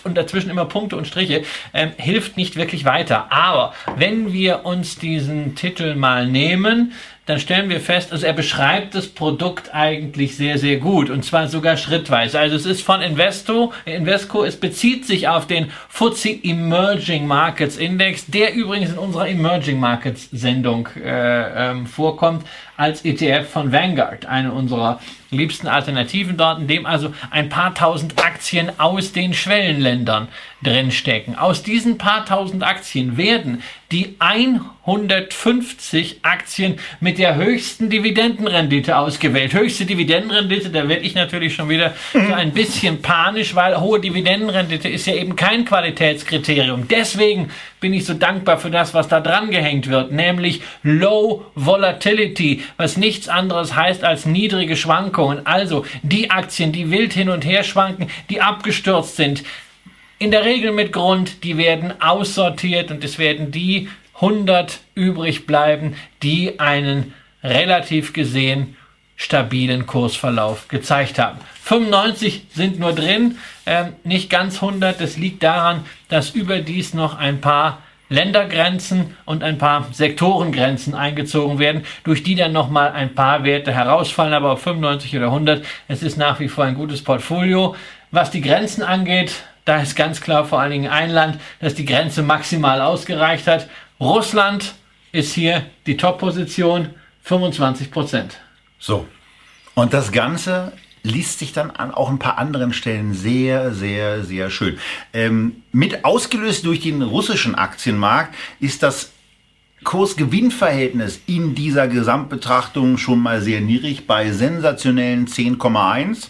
und dazwischen immer Punkte und Striche. Ähm, hilft nicht wirklich weiter. Aber wenn wir uns diesen Titel mal nehmen, dann stellen wir fest, also er beschreibt das Produkt eigentlich sehr, sehr gut und zwar sogar schrittweise. Also es ist von Investo, Invesco, es bezieht sich auf den FTSE Emerging Markets Index, der übrigens in unserer Emerging Markets Sendung äh, ähm, vorkommt als ETF von Vanguard, eine unserer liebsten Alternativen dort, in dem also ein paar tausend Aktien aus den Schwellenländern drinstecken. Aus diesen paar tausend Aktien werden die 150 Aktien mit der höchsten Dividendenrendite ausgewählt. Höchste Dividendenrendite, da werde ich natürlich schon wieder so ein bisschen panisch, weil hohe Dividendenrendite ist ja eben kein Qualitätskriterium. Deswegen bin ich so dankbar für das, was da dran gehängt wird, nämlich Low Volatility, was nichts anderes heißt als niedrige Schwankungen. Also die Aktien, die wild hin und her schwanken, die abgestürzt sind, in der Regel mit Grund, die werden aussortiert und es werden die 100 übrig bleiben, die einen relativ gesehen stabilen Kursverlauf gezeigt haben. 95 sind nur drin, äh, nicht ganz 100. Das liegt daran, dass überdies noch ein paar Ländergrenzen und ein paar Sektorengrenzen eingezogen werden, durch die dann nochmal ein paar Werte herausfallen, aber auf 95 oder 100. Es ist nach wie vor ein gutes Portfolio. Was die Grenzen angeht, da ist ganz klar vor allen Dingen ein Land, das die Grenze maximal ausgereicht hat. Russland ist hier die Top-Position, 25 Prozent. So. Und das Ganze liest sich dann an auch ein paar anderen Stellen sehr, sehr, sehr schön. Ähm, mit ausgelöst durch den russischen Aktienmarkt ist das Kursgewinnverhältnis in dieser Gesamtbetrachtung schon mal sehr niedrig bei sensationellen 10,1.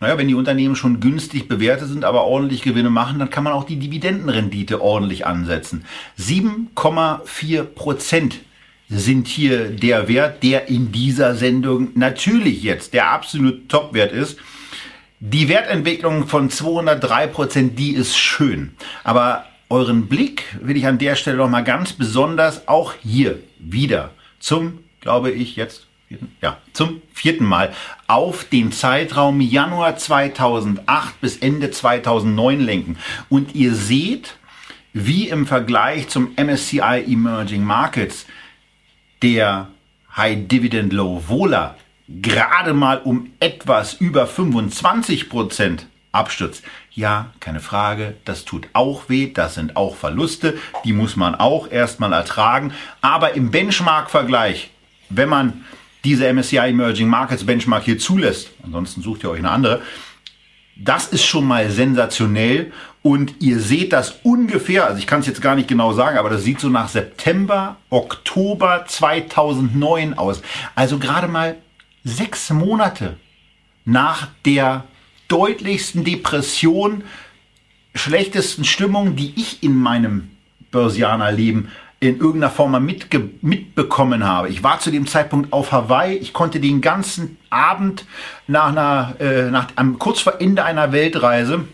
Naja, wenn die Unternehmen schon günstig bewertet sind, aber ordentlich Gewinne machen, dann kann man auch die Dividendenrendite ordentlich ansetzen. 7,4 Prozent sind hier der Wert, der in dieser Sendung natürlich jetzt der absolute Topwert ist. Die Wertentwicklung von 203 Prozent, die ist schön. Aber euren Blick will ich an der Stelle noch mal ganz besonders auch hier wieder zum, glaube ich, jetzt ja, zum vierten Mal auf den Zeitraum Januar 2008 bis Ende 2009 lenken. Und ihr seht, wie im Vergleich zum MSCI Emerging Markets der High Dividend Low Vola gerade mal um etwas über 25 Prozent abstürzt. Ja, keine Frage, das tut auch weh, das sind auch Verluste, die muss man auch erstmal ertragen. Aber im Benchmark-Vergleich, wenn man diese MSCI Emerging Markets Benchmark hier zulässt, ansonsten sucht ihr euch eine andere, das ist schon mal sensationell und ihr seht das ungefähr, also ich kann es jetzt gar nicht genau sagen, aber das sieht so nach September, Oktober 2009 aus. Also gerade mal sechs Monate nach der deutlichsten Depression, schlechtesten Stimmung, die ich in meinem Börsianerleben in irgendeiner Form mal mitge mitbekommen habe. Ich war zu dem Zeitpunkt auf Hawaii. Ich konnte den ganzen Abend nach einer, äh, nach, am, kurz vor Ende einer Weltreise,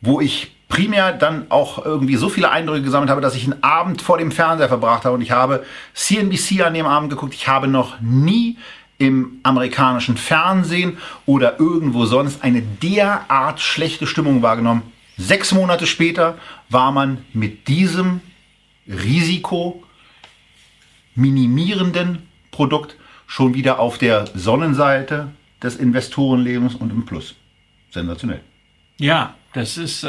wo ich primär dann auch irgendwie so viele Eindrücke gesammelt habe, dass ich einen Abend vor dem Fernseher verbracht habe und ich habe CNBC an dem Abend geguckt. Ich habe noch nie im amerikanischen Fernsehen oder irgendwo sonst eine derart schlechte Stimmung wahrgenommen. Sechs Monate später war man mit diesem Risiko minimierenden Produkt schon wieder auf der Sonnenseite des Investorenlebens und im Plus. Sensationell. Ja, das ist äh,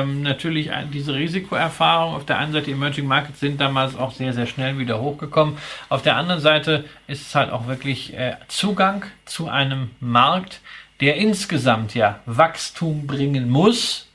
ähm, natürlich diese Risikoerfahrung. Auf der einen Seite, Emerging Markets sind damals auch sehr, sehr schnell wieder hochgekommen. Auf der anderen Seite ist es halt auch wirklich äh, Zugang zu einem Markt, der insgesamt ja Wachstum bringen muss,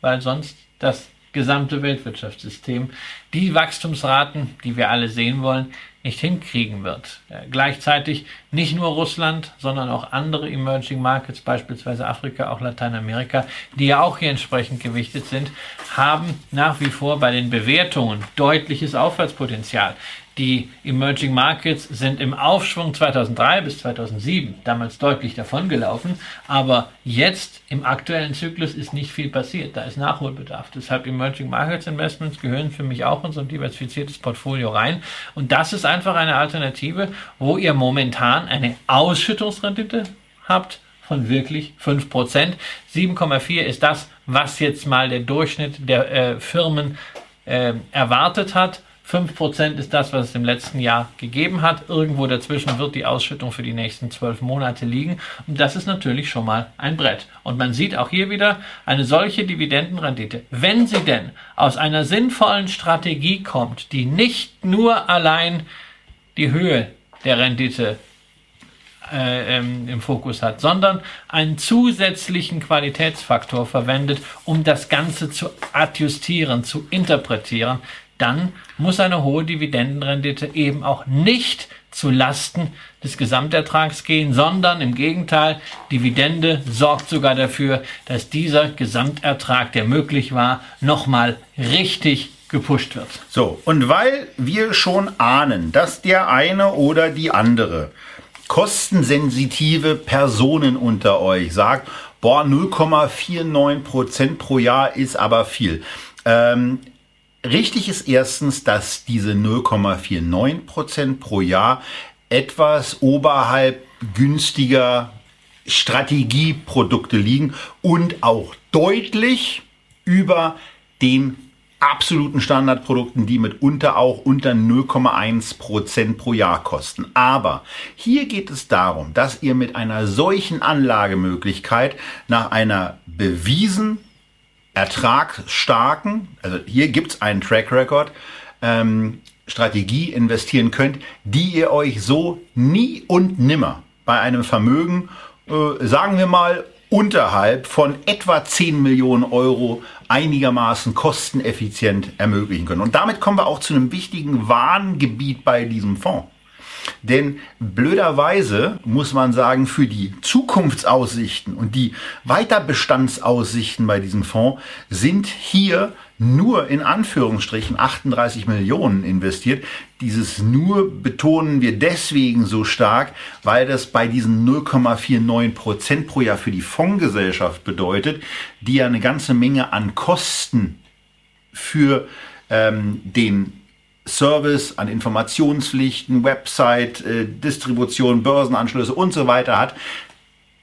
weil sonst das gesamte Weltwirtschaftssystem die Wachstumsraten, die wir alle sehen wollen, nicht hinkriegen wird. Ja, gleichzeitig nicht nur Russland, sondern auch andere Emerging Markets, beispielsweise Afrika, auch Lateinamerika, die ja auch hier entsprechend gewichtet sind, haben nach wie vor bei den Bewertungen deutliches Aufwärtspotenzial. Die Emerging Markets sind im Aufschwung 2003 bis 2007 damals deutlich davongelaufen, aber jetzt im aktuellen Zyklus ist nicht viel passiert. Da ist Nachholbedarf. Deshalb Emerging Markets Investments gehören für mich auch in so ein diversifiziertes Portfolio rein. Und das ist einfach eine Alternative, wo ihr momentan eine Ausschüttungsrendite habt von wirklich 5%. 7,4 ist das, was jetzt mal der Durchschnitt der äh, Firmen äh, erwartet hat. 5% ist das, was es im letzten Jahr gegeben hat. Irgendwo dazwischen wird die Ausschüttung für die nächsten zwölf Monate liegen. Und das ist natürlich schon mal ein Brett. Und man sieht auch hier wieder eine solche Dividendenrendite. Wenn sie denn aus einer sinnvollen Strategie kommt, die nicht nur allein die Höhe der Rendite äh, ähm, im Fokus hat, sondern einen zusätzlichen Qualitätsfaktor verwendet, um das Ganze zu adjustieren, zu interpretieren, dann muss eine hohe Dividendenrendite eben auch nicht zu Lasten des Gesamtertrags gehen, sondern im Gegenteil, Dividende sorgt sogar dafür, dass dieser Gesamtertrag, der möglich war, nochmal richtig gepusht wird. So, und weil wir schon ahnen, dass der eine oder die andere kostensensitive Personen unter euch sagt, boah, 0,49 Prozent pro Jahr ist aber viel. Ähm, Richtig ist erstens, dass diese 0,49 Prozent pro Jahr etwas oberhalb günstiger Strategieprodukte liegen und auch deutlich über den absoluten Standardprodukten, die mitunter auch unter 0,1 Prozent pro Jahr kosten. Aber hier geht es darum, dass ihr mit einer solchen Anlagemöglichkeit nach einer bewiesen ertragsstarken, also hier gibt es einen Track Record, ähm, Strategie investieren könnt, die ihr euch so nie und nimmer bei einem Vermögen, äh, sagen wir mal, unterhalb von etwa 10 Millionen Euro einigermaßen kosteneffizient ermöglichen können. Und damit kommen wir auch zu einem wichtigen Warngebiet bei diesem Fonds. Denn blöderweise muss man sagen, für die Zukunftsaussichten und die Weiterbestandsaussichten bei diesem Fonds sind hier nur in Anführungsstrichen 38 Millionen investiert. Dieses nur betonen wir deswegen so stark, weil das bei diesen 0,49 Prozent pro Jahr für die Fondsgesellschaft bedeutet, die ja eine ganze Menge an Kosten für ähm, den Service, an Informationspflichten, Website, äh, Distribution, Börsenanschlüsse und so weiter hat.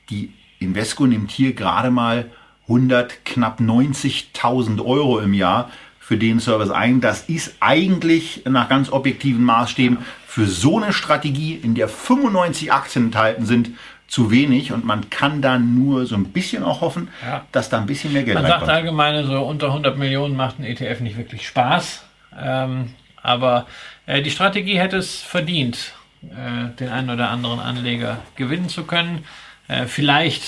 Die Invesco nimmt hier gerade mal 100, knapp 90.000 Euro im Jahr für den Service ein. Das ist eigentlich nach ganz objektiven Maßstäben für so eine Strategie, in der 95 Aktien enthalten sind, zu wenig und man kann da nur so ein bisschen auch hoffen, ja. dass da ein bisschen mehr Geld man sagt allgemein, so unter 100 Millionen macht ein ETF nicht wirklich Spaß. Ähm, aber äh, die Strategie hätte es verdient, äh, den einen oder anderen Anleger gewinnen zu können. Äh, vielleicht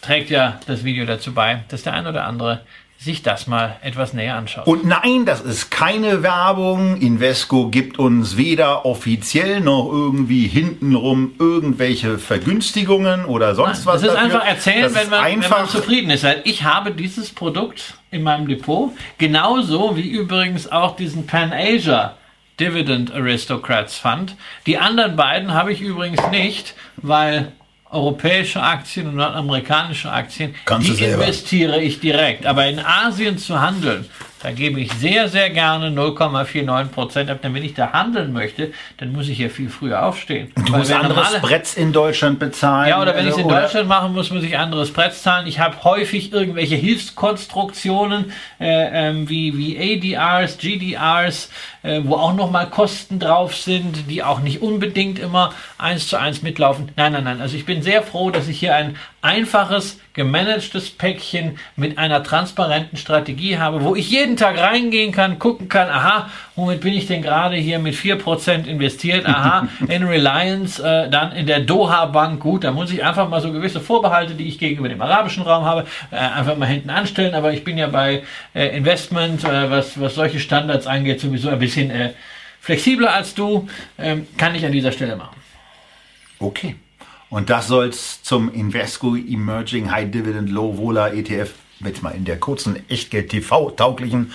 trägt ja das Video dazu bei, dass der ein oder andere sich das mal etwas näher anschaut. Und nein, das ist keine Werbung. Invesco gibt uns weder offiziell noch irgendwie hintenrum irgendwelche Vergünstigungen oder sonst was. Das ist dafür. einfach erzählen, Das wenn man, wenn einfach man zufrieden ist. Ich habe dieses Produkt in meinem Depot, genauso wie übrigens auch diesen Pan Asia Dividend Aristocrats Fund. Die anderen beiden habe ich übrigens nicht, weil europäische Aktien und nordamerikanische Aktien, Kannst die investiere ich direkt. Aber in Asien zu handeln, da gebe ich sehr, sehr gerne 0,49 Prozent ab. Denn wenn ich da handeln möchte, dann muss ich ja viel früher aufstehen. Du Weil musst andere normale- Spreads in Deutschland bezahlen. ja, oder wenn ich es in oder- Deutschland mache, muss, muss ich anderes Brett zahlen. Ich habe häufig irgendwelche Hilfskonstruktionen äh, ähm, wie, wie ADRs, GDRs, äh, wo auch nochmal Kosten drauf sind, die auch nicht unbedingt immer eins zu eins mitlaufen. Nein, nein, nein. Also ich bin sehr froh, dass ich hier ein einfaches, gemanagtes Päckchen mit einer transparenten Strategie habe, wo ich jeden Tag reingehen kann, gucken kann, aha, womit bin ich denn gerade hier mit 4% investiert? Aha, in Reliance, äh, dann in der Doha Bank, gut, da muss ich einfach mal so gewisse Vorbehalte, die ich gegenüber dem arabischen Raum habe, äh, einfach mal hinten anstellen, aber ich bin ja bei äh, Investment, äh, was, was solche Standards angeht, sowieso ein bisschen äh, flexibler als du, ähm, kann ich an dieser Stelle machen. Okay. Und das soll's zum Invesco Emerging High Dividend Low Vola ETF jetzt mal in der kurzen Echtgeld TV tauglichen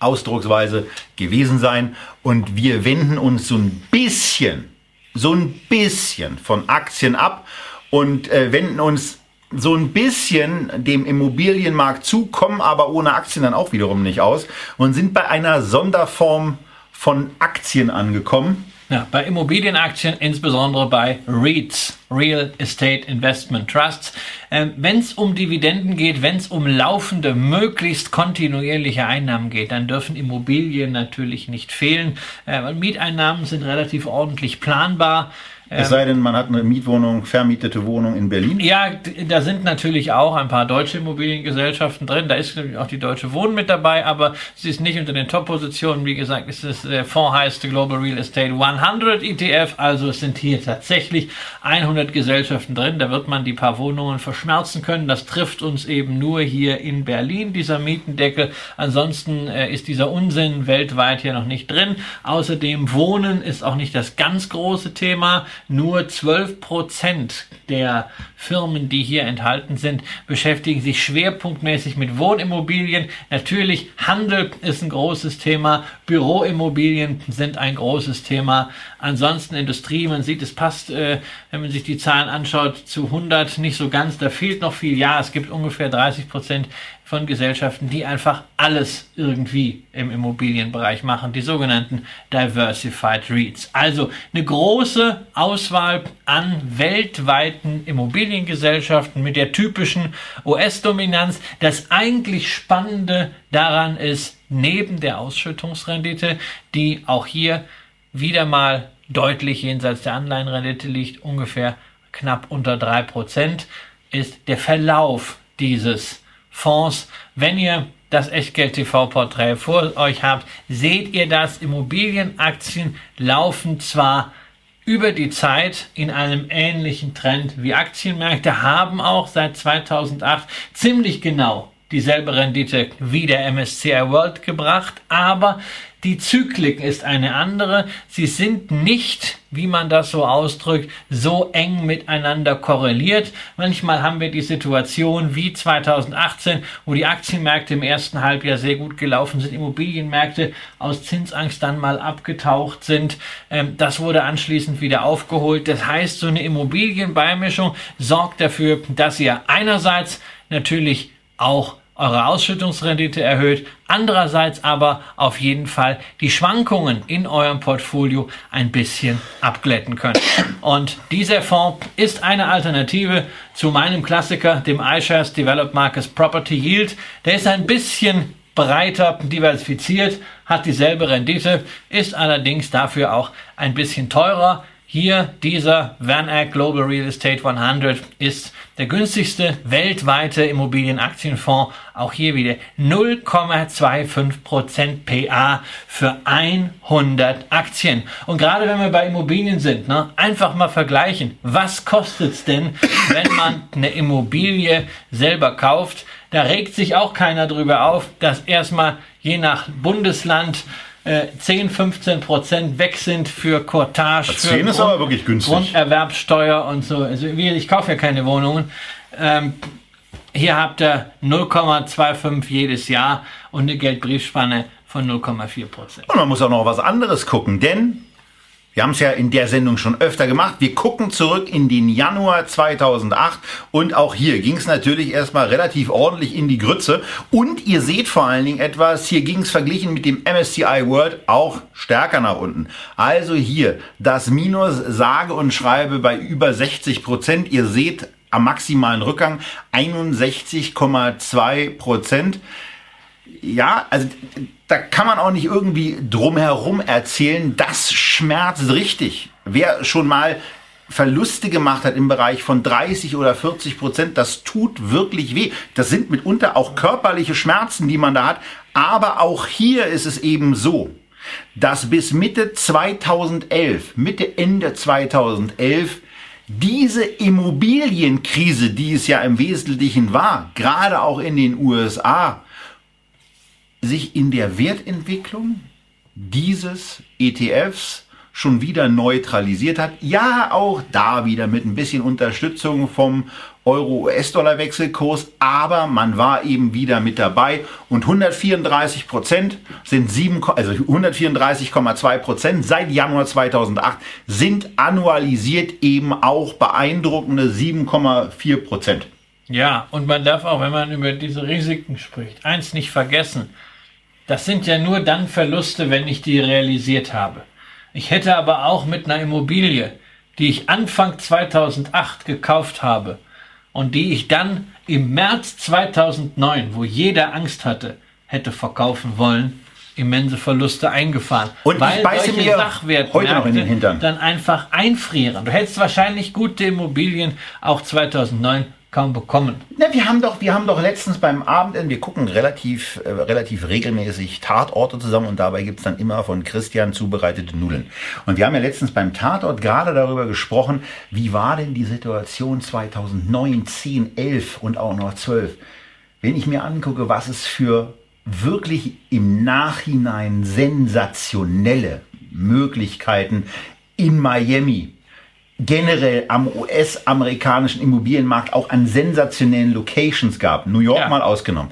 Ausdrucksweise gewesen sein. Und wir wenden uns so ein bisschen, so ein bisschen von Aktien ab und äh, wenden uns so ein bisschen dem Immobilienmarkt zu, kommen aber ohne Aktien dann auch wiederum nicht aus und sind bei einer Sonderform von Aktien angekommen. Ja, bei Immobilienaktien, insbesondere bei REITs, Real Estate Investment Trusts. Ähm, wenn es um Dividenden geht, wenn es um laufende, möglichst kontinuierliche Einnahmen geht, dann dürfen Immobilien natürlich nicht fehlen. Äh, Mieteinnahmen sind relativ ordentlich planbar. Es sei denn, man hat eine Mietwohnung, vermietete Wohnung in Berlin. Ja, da sind natürlich auch ein paar deutsche Immobiliengesellschaften drin. Da ist natürlich auch die Deutsche Wohnen mit dabei, aber sie ist nicht unter den Top-Positionen. Wie gesagt, es ist der Fonds heißt Global Real Estate 100 ETF, also es sind hier tatsächlich 100 Gesellschaften drin. Da wird man die paar Wohnungen verschmerzen können. Das trifft uns eben nur hier in Berlin, dieser Mietendeckel. Ansonsten äh, ist dieser Unsinn weltweit hier noch nicht drin. Außerdem Wohnen ist auch nicht das ganz große Thema. Nur 12 Prozent der Firmen, die hier enthalten sind, beschäftigen sich schwerpunktmäßig mit Wohnimmobilien. Natürlich Handel ist ein großes Thema. Büroimmobilien sind ein großes Thema. Ansonsten Industrie, man sieht, es passt, äh, wenn man sich die Zahlen anschaut, zu 100 nicht so ganz. Da fehlt noch viel. Ja, es gibt ungefähr 30 Prozent von Gesellschaften, die einfach alles irgendwie im Immobilienbereich machen, die sogenannten Diversified REITs. Also eine große Auswahl an weltweiten Immobiliengesellschaften mit der typischen US-Dominanz. Das eigentlich Spannende daran ist, neben der Ausschüttungsrendite, die auch hier wieder mal deutlich jenseits der Anleihenrendite liegt, ungefähr knapp unter 3%, ist der Verlauf dieses Fonds. Wenn ihr das Echtgeld-TV-Porträt vor euch habt, seht ihr das. Immobilienaktien laufen zwar über die Zeit in einem ähnlichen Trend wie Aktienmärkte, haben auch seit 2008 ziemlich genau dieselbe Rendite wie der MSCI World gebracht, aber die Zyklik ist eine andere. Sie sind nicht, wie man das so ausdrückt, so eng miteinander korreliert. Manchmal haben wir die Situation wie 2018, wo die Aktienmärkte im ersten Halbjahr sehr gut gelaufen sind, Immobilienmärkte aus Zinsangst dann mal abgetaucht sind. Ähm, Das wurde anschließend wieder aufgeholt. Das heißt, so eine Immobilienbeimischung sorgt dafür, dass ihr einerseits natürlich auch eure Ausschüttungsrendite erhöht, andererseits aber auf jeden Fall die Schwankungen in eurem Portfolio ein bisschen abglätten könnt. Und dieser Fonds ist eine Alternative zu meinem Klassiker, dem iShares Developed Markets Property Yield. Der ist ein bisschen breiter diversifiziert, hat dieselbe Rendite, ist allerdings dafür auch ein bisschen teurer. Hier dieser Van Eck Global Real Estate 100 ist der günstigste weltweite Immobilienaktienfonds. Auch hier wieder 0,25% PA für 100 Aktien. Und gerade wenn wir bei Immobilien sind, ne, einfach mal vergleichen. Was kostet es denn, wenn man eine Immobilie selber kauft? Da regt sich auch keiner drüber auf, dass erstmal je nach Bundesland 10, 15 Prozent weg sind für Cortage, 10 für ist aber wirklich günstig. Grunderwerbsteuer und so. Also ich kaufe ja keine Wohnungen. Ähm, hier habt ihr 0,25 jedes Jahr und eine Geldbriefspanne von 0,4 Prozent. Und man muss auch noch was anderes gucken, denn wir haben es ja in der Sendung schon öfter gemacht. Wir gucken zurück in den Januar 2008 und auch hier ging es natürlich erstmal relativ ordentlich in die Grütze. Und ihr seht vor allen Dingen etwas, hier ging es verglichen mit dem MSCI World auch stärker nach unten. Also hier das Minus sage und schreibe bei über 60 Prozent. Ihr seht am maximalen Rückgang 61,2 Prozent. Ja, also da kann man auch nicht irgendwie drumherum erzählen, das schmerzt richtig. Wer schon mal Verluste gemacht hat im Bereich von 30 oder 40 Prozent, das tut wirklich weh. Das sind mitunter auch körperliche Schmerzen, die man da hat. Aber auch hier ist es eben so, dass bis Mitte 2011, Mitte Ende 2011, diese Immobilienkrise, die es ja im Wesentlichen war, gerade auch in den USA, sich in der Wertentwicklung dieses ETFs schon wieder neutralisiert hat. Ja, auch da wieder mit ein bisschen Unterstützung vom Euro-US-Dollar-Wechselkurs, aber man war eben wieder mit dabei und 134 Prozent sind sieben, also 134,2 Prozent seit Januar 2008 sind annualisiert eben auch beeindruckende 7,4 Prozent. Ja, und man darf auch, wenn man über diese Risiken spricht, eins nicht vergessen. Das sind ja nur dann Verluste, wenn ich die realisiert habe. Ich hätte aber auch mit einer Immobilie, die ich Anfang 2008 gekauft habe und die ich dann im März 2009, wo jeder Angst hatte, hätte verkaufen wollen, immense Verluste eingefahren. Und weil ich beiße mir Sachwertmärkte heute noch in den Hintern. dann einfach einfrieren. Du hättest wahrscheinlich gute Immobilien auch 2009 kaum bekommen. Na, wir haben doch, wir haben doch letztens beim Abendessen, wir gucken relativ, äh, relativ regelmäßig Tatorte zusammen und dabei gibt's dann immer von Christian zubereitete Nudeln. Und wir haben ja letztens beim Tatort gerade darüber gesprochen, wie war denn die Situation 2009, 10, 11 und auch noch 12. Wenn ich mir angucke, was es für wirklich im Nachhinein sensationelle Möglichkeiten in Miami generell am US-amerikanischen Immobilienmarkt auch an sensationellen Locations gab. New York Ja. mal ausgenommen.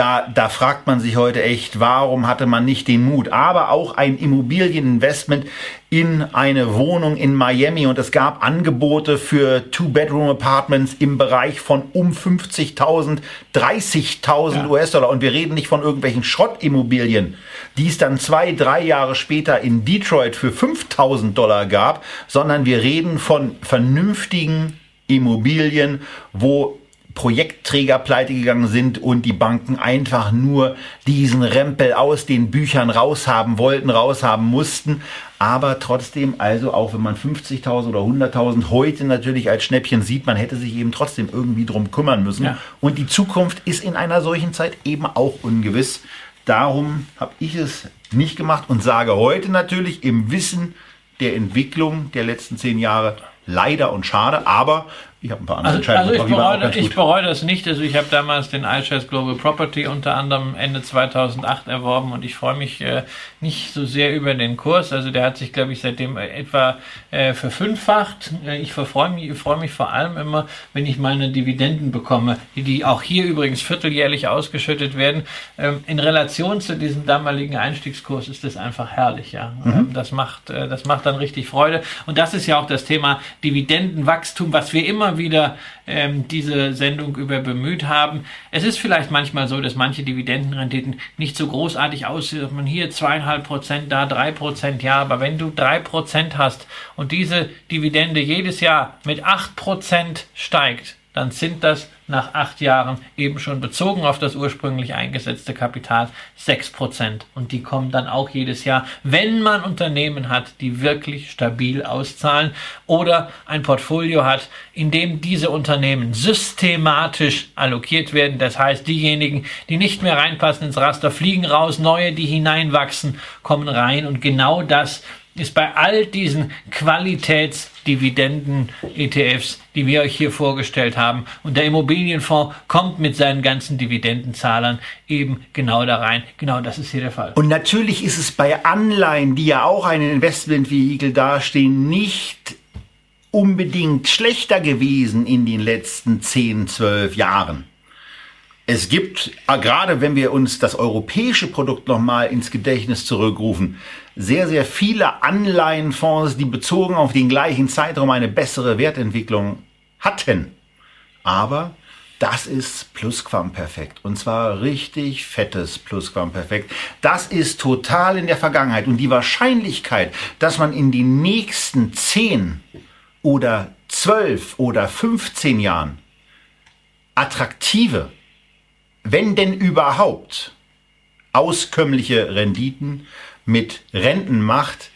Da, da fragt man sich heute echt, warum hatte man nicht den Mut? Aber auch ein Immobilieninvestment in eine Wohnung in Miami und es gab Angebote für Two-Bedroom-Apartments im Bereich von um 50.000, 30.000 Ja. US-Dollar. Und wir reden nicht von irgendwelchen Schrottimmobilien, die es dann zwei, drei Jahre später in Detroit für 5.000 Dollar gab, sondern wir reden von vernünftigen Immobilien, wo Projektträger pleite gegangen sind und die Banken einfach nur diesen Rempel aus den Büchern raushaben wollten, raushaben mussten. Aber trotzdem, also auch wenn man 50.000 oder 100.000 heute natürlich als Schnäppchen sieht, man hätte sich eben trotzdem irgendwie drum kümmern müssen. Ja. Und die Zukunft ist in einer solchen Zeit eben auch ungewiss. Darum habe ich es nicht gemacht und sage heute natürlich im Wissen der Entwicklung der letzten zehn Jahre leider und schade, aber ich habe ein paar andere Also, Entscheidungen also ich, bereue, ich bereue das nicht. Also ich habe damals den iShares Global Property unter anderem Ende 2008 erworben und ich freue mich äh, nicht so sehr über den Kurs. Also der hat sich, glaube ich, seitdem äh, etwa äh, verfünffacht. Äh, ich freue mich, freue mich vor allem immer, wenn ich meine Dividenden bekomme, die, die auch hier übrigens vierteljährlich ausgeschüttet werden. Ähm, in Relation zu diesem damaligen Einstiegskurs ist das einfach herrlich. Ja, ähm, das macht, äh, das macht dann richtig Freude. Und das ist ja auch das Thema Dividendenwachstum, was wir immer wieder ähm, diese Sendung über bemüht haben. Es ist vielleicht manchmal so, dass manche Dividendenrenditen nicht so großartig aussehen, man hier zweieinhalb Prozent, da drei Prozent, ja, aber wenn du drei Prozent hast und diese Dividende jedes Jahr mit acht Prozent steigt, dann sind das nach acht Jahren eben schon bezogen auf das ursprünglich eingesetzte Kapital 6%. Und die kommen dann auch jedes Jahr, wenn man Unternehmen hat, die wirklich stabil auszahlen oder ein Portfolio hat, in dem diese Unternehmen systematisch allokiert werden. Das heißt, diejenigen, die nicht mehr reinpassen ins Raster, fliegen raus, neue, die hineinwachsen, kommen rein. Und genau das ist bei all diesen Qualitätsdividenden-ETFs, die wir euch hier vorgestellt haben, und der Immobilienfonds kommt mit seinen ganzen Dividendenzahlern eben genau da rein. Genau das ist hier der Fall. Und natürlich ist es bei Anleihen, die ja auch ein Investmentvehikel dastehen, nicht unbedingt schlechter gewesen in den letzten 10, 12 Jahren. Es gibt, äh, gerade wenn wir uns das europäische Produkt nochmal ins Gedächtnis zurückrufen, sehr, sehr viele Anleihenfonds, die bezogen auf den gleichen Zeitraum eine bessere Wertentwicklung hatten. Aber das ist Plusquamperfekt. Und zwar richtig fettes Plusquamperfekt. Das ist total in der Vergangenheit. Und die Wahrscheinlichkeit, dass man in den nächsten 10 oder 12 oder 15 Jahren attraktive wenn denn überhaupt, auskömmliche Renditen mit Renten macht,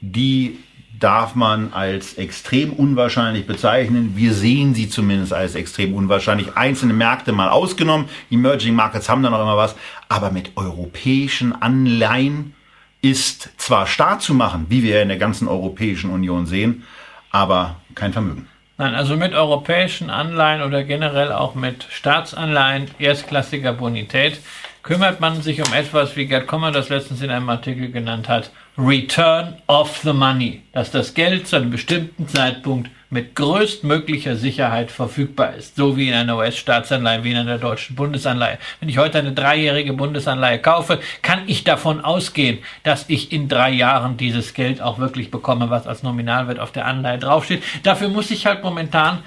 die darf man als extrem unwahrscheinlich bezeichnen. Wir sehen sie zumindest als extrem unwahrscheinlich. Einzelne Märkte mal ausgenommen. Emerging Markets haben da noch immer was. Aber mit europäischen Anleihen ist zwar Staat zu machen, wie wir in der ganzen Europäischen Union sehen, aber kein Vermögen. Nein, also mit europäischen Anleihen oder generell auch mit Staatsanleihen erstklassiger Bonität kümmert man sich um etwas, wie Gerd Kommer das letztens in einem Artikel genannt hat, Return of the Money, dass das Geld zu einem bestimmten Zeitpunkt mit größtmöglicher Sicherheit verfügbar ist, so wie in einer US-Staatsanleihe, wie in einer deutschen Bundesanleihe. Wenn ich heute eine dreijährige Bundesanleihe kaufe, kann ich davon ausgehen, dass ich in drei Jahren dieses Geld auch wirklich bekomme, was als Nominalwert auf der Anleihe draufsteht. Dafür muss ich halt momentan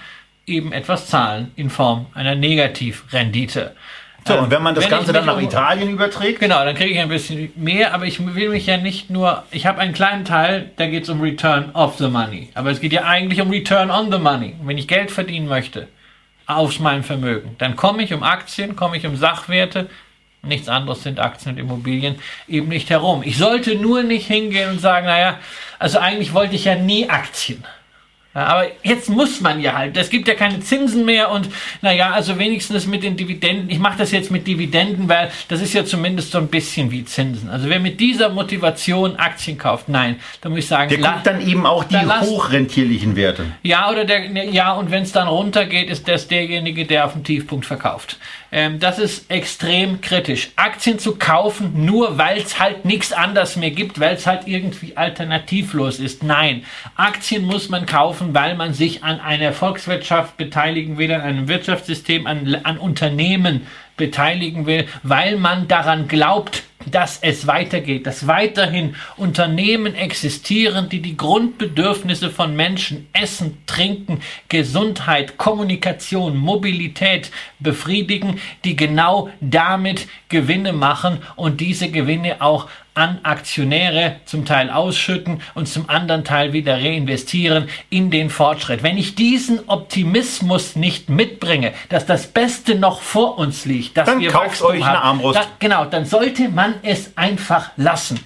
eben etwas zahlen in Form einer Negativrendite. So, und wenn man das wenn Ganze dann nach Italien überträgt? Genau, dann kriege ich ein bisschen mehr, aber ich will mich ja nicht nur, ich habe einen kleinen Teil, da geht es um Return of the Money. Aber es geht ja eigentlich um Return on the Money. Und wenn ich Geld verdienen möchte, aus meinem Vermögen, dann komme ich um Aktien, komme ich um Sachwerte, nichts anderes sind Aktien und Immobilien, eben nicht herum. Ich sollte nur nicht hingehen und sagen, naja, also eigentlich wollte ich ja nie Aktien. Ja, aber jetzt muss man ja halt. Es gibt ja keine Zinsen mehr und naja, also wenigstens mit den Dividenden. Ich mache das jetzt mit Dividenden, weil das ist ja zumindest so ein bisschen wie Zinsen. Also wer mit dieser Motivation Aktien kauft, nein, da muss ich sagen, der guckt dann eben auch die hochrentierlichen Werte. Ja, oder der, ja, und wenn es dann runtergeht, ist das derjenige, der auf dem Tiefpunkt verkauft. Ähm, das ist extrem kritisch. Aktien zu kaufen, nur weil es halt nichts anderes mehr gibt, weil es halt irgendwie alternativlos ist. Nein, Aktien muss man kaufen, weil man sich an einer Volkswirtschaft beteiligen will, an einem Wirtschaftssystem, an, an Unternehmen beteiligen will, weil man daran glaubt, dass es weitergeht, dass weiterhin Unternehmen existieren, die die Grundbedürfnisse von Menschen, Essen, Trinken, Gesundheit, Kommunikation, Mobilität befriedigen, die genau damit Gewinne machen und diese Gewinne auch an Aktionäre zum Teil ausschütten und zum anderen Teil wieder reinvestieren in den Fortschritt. Wenn ich diesen Optimismus nicht mitbringe, dass das Beste noch vor uns liegt, dass dann wir kauft euch eine Armbrust. Da, genau, dann sollte man es einfach lassen.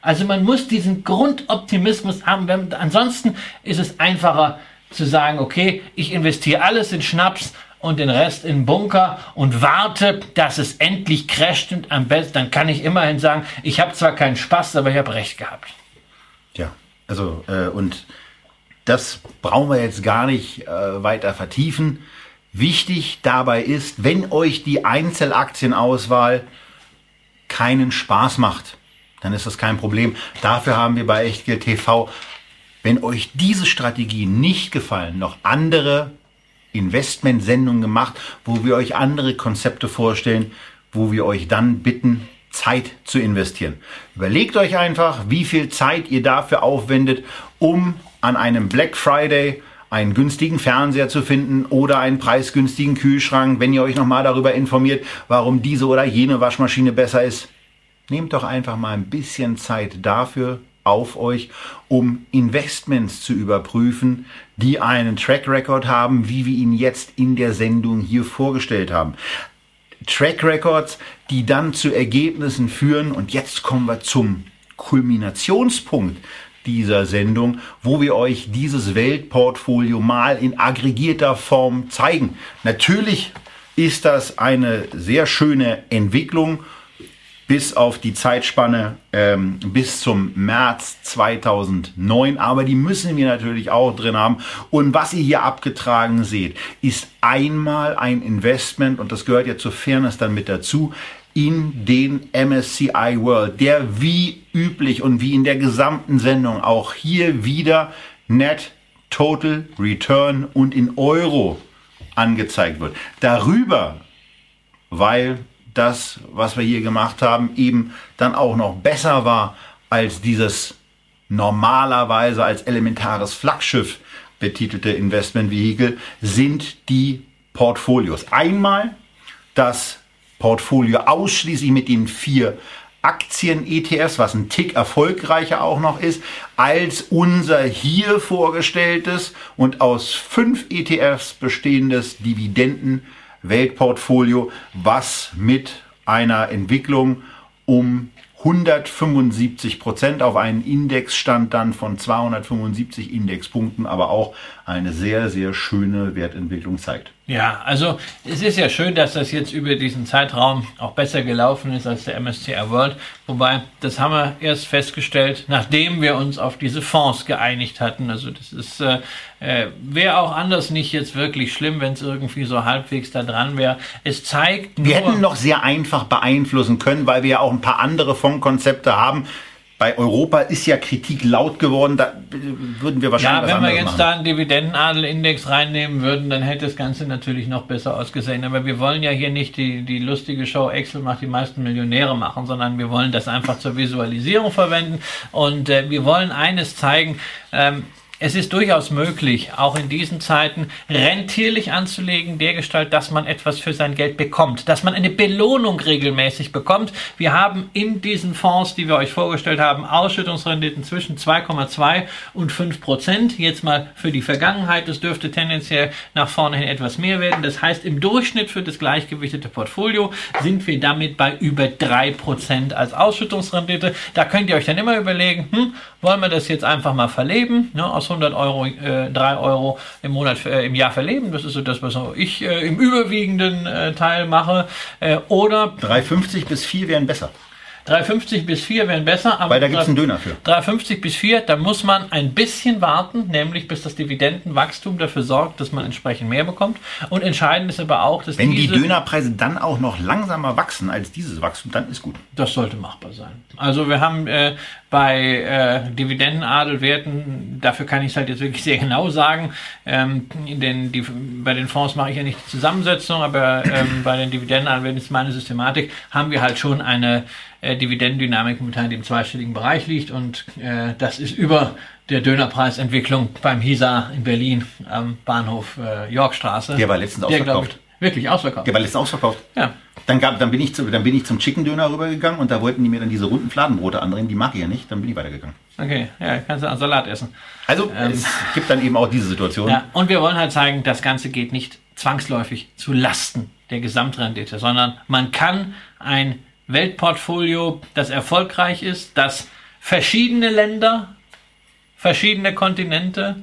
Also man muss diesen Grundoptimismus haben. Wenn, ansonsten ist es einfacher zu sagen, okay, ich investiere alles in Schnaps und den Rest in Bunker und warte, dass es endlich crasht und am besten, dann kann ich immerhin sagen, ich habe zwar keinen Spaß, aber ich habe recht gehabt. Ja, also äh, und das brauchen wir jetzt gar nicht äh, weiter vertiefen. Wichtig dabei ist, wenn euch die Einzelaktienauswahl keinen Spaß macht, dann ist das kein Problem. Dafür haben wir bei Echtgeld TV, wenn euch diese Strategien nicht gefallen, noch andere Investmentsendung gemacht, wo wir euch andere Konzepte vorstellen, wo wir euch dann bitten, Zeit zu investieren. Überlegt euch einfach, wie viel Zeit ihr dafür aufwendet, um an einem Black Friday einen günstigen Fernseher zu finden oder einen preisgünstigen Kühlschrank, wenn ihr euch nochmal darüber informiert, warum diese oder jene Waschmaschine besser ist. Nehmt doch einfach mal ein bisschen Zeit dafür auf euch, um Investments zu überprüfen, die einen Track Record haben, wie wir ihn jetzt in der Sendung hier vorgestellt haben. Track Records, die dann zu Ergebnissen führen. Und jetzt kommen wir zum Kulminationspunkt dieser Sendung, wo wir euch dieses Weltportfolio mal in aggregierter Form zeigen. Natürlich ist das eine sehr schöne Entwicklung bis auf die Zeitspanne ähm, bis zum März 2009. Aber die müssen wir natürlich auch drin haben. Und was ihr hier abgetragen seht, ist einmal ein Investment, und das gehört ja zur Fairness dann mit dazu, in den MSCI World, der wie üblich und wie in der gesamten Sendung auch hier wieder Net Total Return und in Euro angezeigt wird. Darüber, weil das, was wir hier gemacht haben, eben dann auch noch besser war als dieses normalerweise als elementares Flaggschiff betitelte Investmentvehikel, sind die Portfolios. Einmal das Portfolio ausschließlich mit den vier Aktien-ETFs, was ein Tick erfolgreicher auch noch ist, als unser hier vorgestelltes und aus fünf ETFs bestehendes Dividenden-Weltportfolio, was mit einer Entwicklung um 175 Prozent auf einen Indexstand dann von 275 Indexpunkten, aber auch eine sehr, sehr schöne Wertentwicklung zeigt. Ja, also es ist ja schön, dass das jetzt über diesen Zeitraum auch besser gelaufen ist als der MSCI World. Wobei, das haben wir erst festgestellt, nachdem wir uns auf diese Fonds geeinigt hatten. Also das ist äh, äh, wäre auch anders nicht jetzt wirklich schlimm, wenn es irgendwie so halbwegs da dran wäre. Es zeigt nur, Wir hätten noch sehr einfach beeinflussen können, weil wir ja auch ein paar andere Fondskonzepte haben bei Europa ist ja Kritik laut geworden, da würden wir wahrscheinlich. Ja, wenn wir jetzt machen. da einen Dividendenadelindex reinnehmen würden, dann hätte das Ganze natürlich noch besser ausgesehen. Aber wir wollen ja hier nicht die, die lustige Show Excel macht die meisten Millionäre machen, sondern wir wollen das einfach zur Visualisierung verwenden. Und äh, wir wollen eines zeigen, ähm, es ist durchaus möglich, auch in diesen Zeiten rentierlich anzulegen, dergestalt, dass man etwas für sein Geld bekommt, dass man eine Belohnung regelmäßig bekommt. Wir haben in diesen Fonds, die wir euch vorgestellt haben, Ausschüttungsrenditen zwischen 2,2 und 5 Prozent. Jetzt mal für die Vergangenheit, das dürfte tendenziell nach vorne hin etwas mehr werden. Das heißt, im Durchschnitt für das gleichgewichtete Portfolio sind wir damit bei über 3 Prozent als Ausschüttungsrendite. Da könnt ihr euch dann immer überlegen, hm, wollen wir das jetzt einfach mal verleben, ne, aus 100 Euro, äh, 3 Euro im Monat, äh, im Jahr verleben. Das ist so das, was ich äh, im überwiegenden äh, Teil mache. Äh, oder 3,50 bis 4 wären besser. 3,50 bis 4 wären besser. Aber Weil da gibt es einen Döner für. 3,50 bis 4, da muss man ein bisschen warten, nämlich bis das Dividendenwachstum dafür sorgt, dass man entsprechend mehr bekommt. Und entscheidend ist aber auch, dass Wenn die Dönerpreise dann auch noch langsamer wachsen als dieses Wachstum, dann ist gut. Das sollte machbar sein. Also wir haben äh, bei äh, Dividendenadelwerten, dafür kann ich es halt jetzt wirklich sehr genau sagen, ähm, denn die, bei den Fonds mache ich ja nicht die Zusammensetzung, aber ähm, bei den Dividendenadelwerten ist meine Systematik, haben wir halt schon eine äh, Dividendendynamik momentan, die im zweistelligen Bereich liegt und äh, das ist über der Dönerpreisentwicklung beim Hisa in Berlin am Bahnhof äh, Yorkstraße. Der war letztens ausverkauft. Wirklich ausverkauft. Der war letztens ausverkauft. Ja. Dann, gab, dann, bin ich zu, dann bin ich zum Chicken Döner rübergegangen und da wollten die mir dann diese runden Fladenbrote andrehen. Die mag ich ja nicht. Dann bin ich weitergegangen. Okay, ja, kannst du einen Salat essen. Also ähm, es gibt dann eben auch diese Situation. Ja, und wir wollen halt zeigen, das Ganze geht nicht zwangsläufig zu Lasten der Gesamtrendite, sondern man kann ein Weltportfolio, das erfolgreich ist, das verschiedene Länder, verschiedene Kontinente,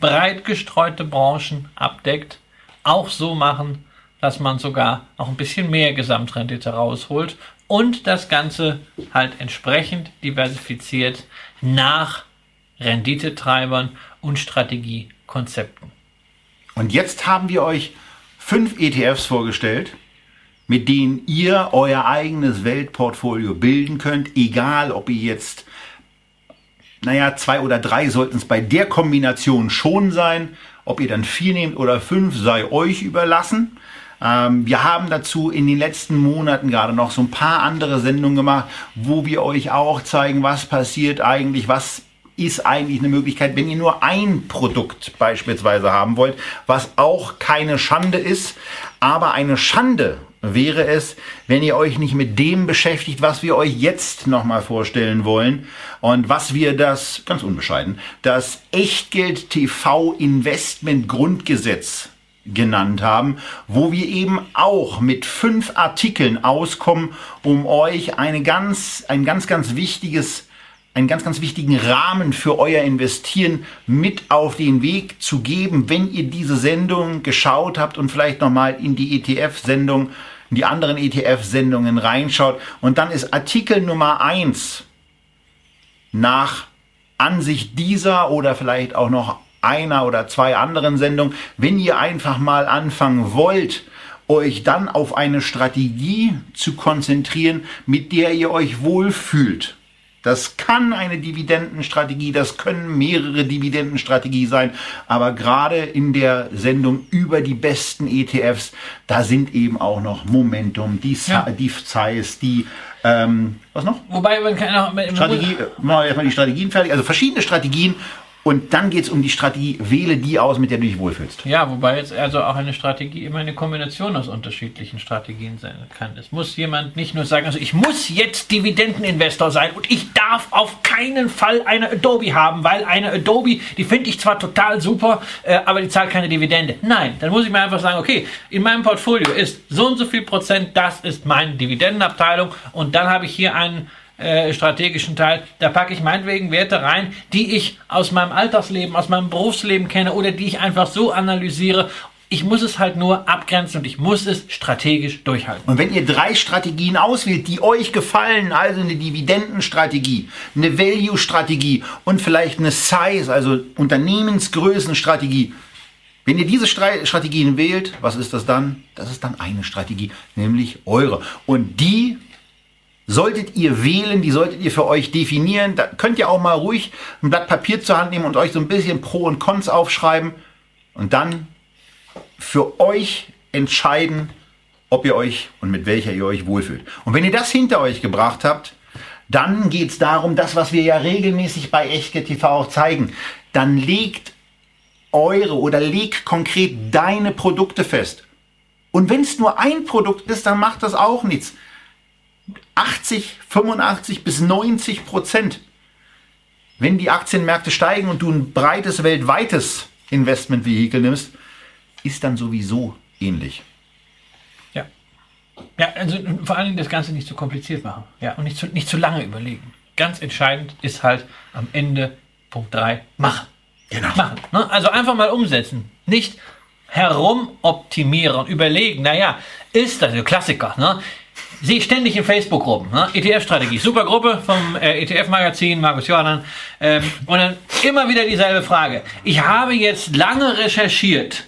breit gestreute Branchen abdeckt, auch so machen, dass man sogar noch ein bisschen mehr Gesamtrendite rausholt und das Ganze halt entsprechend diversifiziert nach Renditetreibern und Strategiekonzepten. Und jetzt haben wir euch fünf ETFs vorgestellt, mit denen ihr euer eigenes Weltportfolio bilden könnt, egal ob ihr jetzt, naja, zwei oder drei sollten es bei der Kombination schon sein, ob ihr dann vier nehmt oder fünf, sei euch überlassen. Ähm, wir haben dazu in den letzten Monaten gerade noch so ein paar andere Sendungen gemacht, wo wir euch auch zeigen, was passiert eigentlich, was ist eigentlich eine Möglichkeit, wenn ihr nur ein Produkt beispielsweise haben wollt, was auch keine Schande ist, aber eine Schande wäre es, wenn ihr euch nicht mit dem beschäftigt, was wir euch jetzt nochmal vorstellen wollen und was wir das, ganz unbescheiden, das Echtgeld TV Investment Grundgesetz genannt haben, wo wir eben auch mit fünf Artikeln auskommen, um euch eine ganz, ein ganz, ganz wichtiges einen ganz, ganz wichtigen Rahmen für euer Investieren mit auf den Weg zu geben, wenn ihr diese Sendung geschaut habt und vielleicht nochmal in die ETF-Sendung in die anderen ETF-Sendungen reinschaut. Und dann ist Artikel Nummer eins nach Ansicht dieser oder vielleicht auch noch einer oder zwei anderen Sendungen, wenn ihr einfach mal anfangen wollt, euch dann auf eine Strategie zu konzentrieren, mit der ihr euch wohlfühlt. Das kann eine Dividendenstrategie, das können mehrere Dividendenstrategie sein, aber gerade in der Sendung über die besten ETFs, da sind eben auch noch Momentum, die, ja. die die ähm, was noch? Wobei man kann auch Strategie, äh, machen wir erstmal die Strategien fertig, also verschiedene Strategien und dann geht es um die Strategie, wähle die aus, mit der du dich wohlfühlst. Ja, wobei jetzt also auch eine Strategie immer eine Kombination aus unterschiedlichen Strategien sein kann. Es muss jemand nicht nur sagen, also ich muss jetzt Dividendeninvestor sein und ich darf auf keinen Fall eine Adobe haben, weil eine Adobe, die finde ich zwar total super, äh, aber die zahlt keine Dividende. Nein, dann muss ich mir einfach sagen, okay, in meinem Portfolio ist so und so viel Prozent, das ist meine Dividendenabteilung und dann habe ich hier einen äh, strategischen Teil, da packe ich meinetwegen Werte rein, die ich aus meinem Alltagsleben, aus meinem Berufsleben kenne oder die ich einfach so analysiere ich muss es halt nur abgrenzen und ich muss es strategisch durchhalten. Und wenn ihr drei Strategien auswählt, die euch gefallen, also eine Dividendenstrategie, eine Value-Strategie und vielleicht eine Size, also Unternehmensgrößenstrategie, wenn ihr diese Strategien wählt, was ist das dann? Das ist dann eine Strategie, nämlich eure. Und die solltet ihr wählen, die solltet ihr für euch definieren. Da könnt ihr auch mal ruhig ein Blatt Papier zur Hand nehmen und euch so ein bisschen Pro und Cons aufschreiben und dann für euch entscheiden, ob ihr euch und mit welcher ihr euch wohlfühlt. Und wenn ihr das hinter euch gebracht habt, dann geht es darum, das, was wir ja regelmäßig bei Echtge TV auch zeigen, dann legt eure oder leg konkret deine Produkte fest. Und wenn es nur ein Produkt ist, dann macht das auch nichts. 80, 85 bis 90 Prozent. Wenn die Aktienmärkte steigen und du ein breites weltweites Investmentvehikel nimmst, ist dann sowieso ähnlich. Ja. Ja, also vor allem das Ganze nicht zu kompliziert machen. Ja, und nicht zu, nicht zu lange überlegen. Ganz entscheidend ist halt am Ende Punkt 3, machen. Genau. Machen. Ne? Also einfach mal umsetzen. Nicht herumoptimieren, überlegen, naja, ist das, also Klassiker, ne? Sehe ständig in Facebook-Gruppen. Ne? ETF-Strategie, super Gruppe vom äh, ETF-Magazin, Markus Jordan. Ähm, und dann immer wieder dieselbe Frage. Ich habe jetzt lange recherchiert,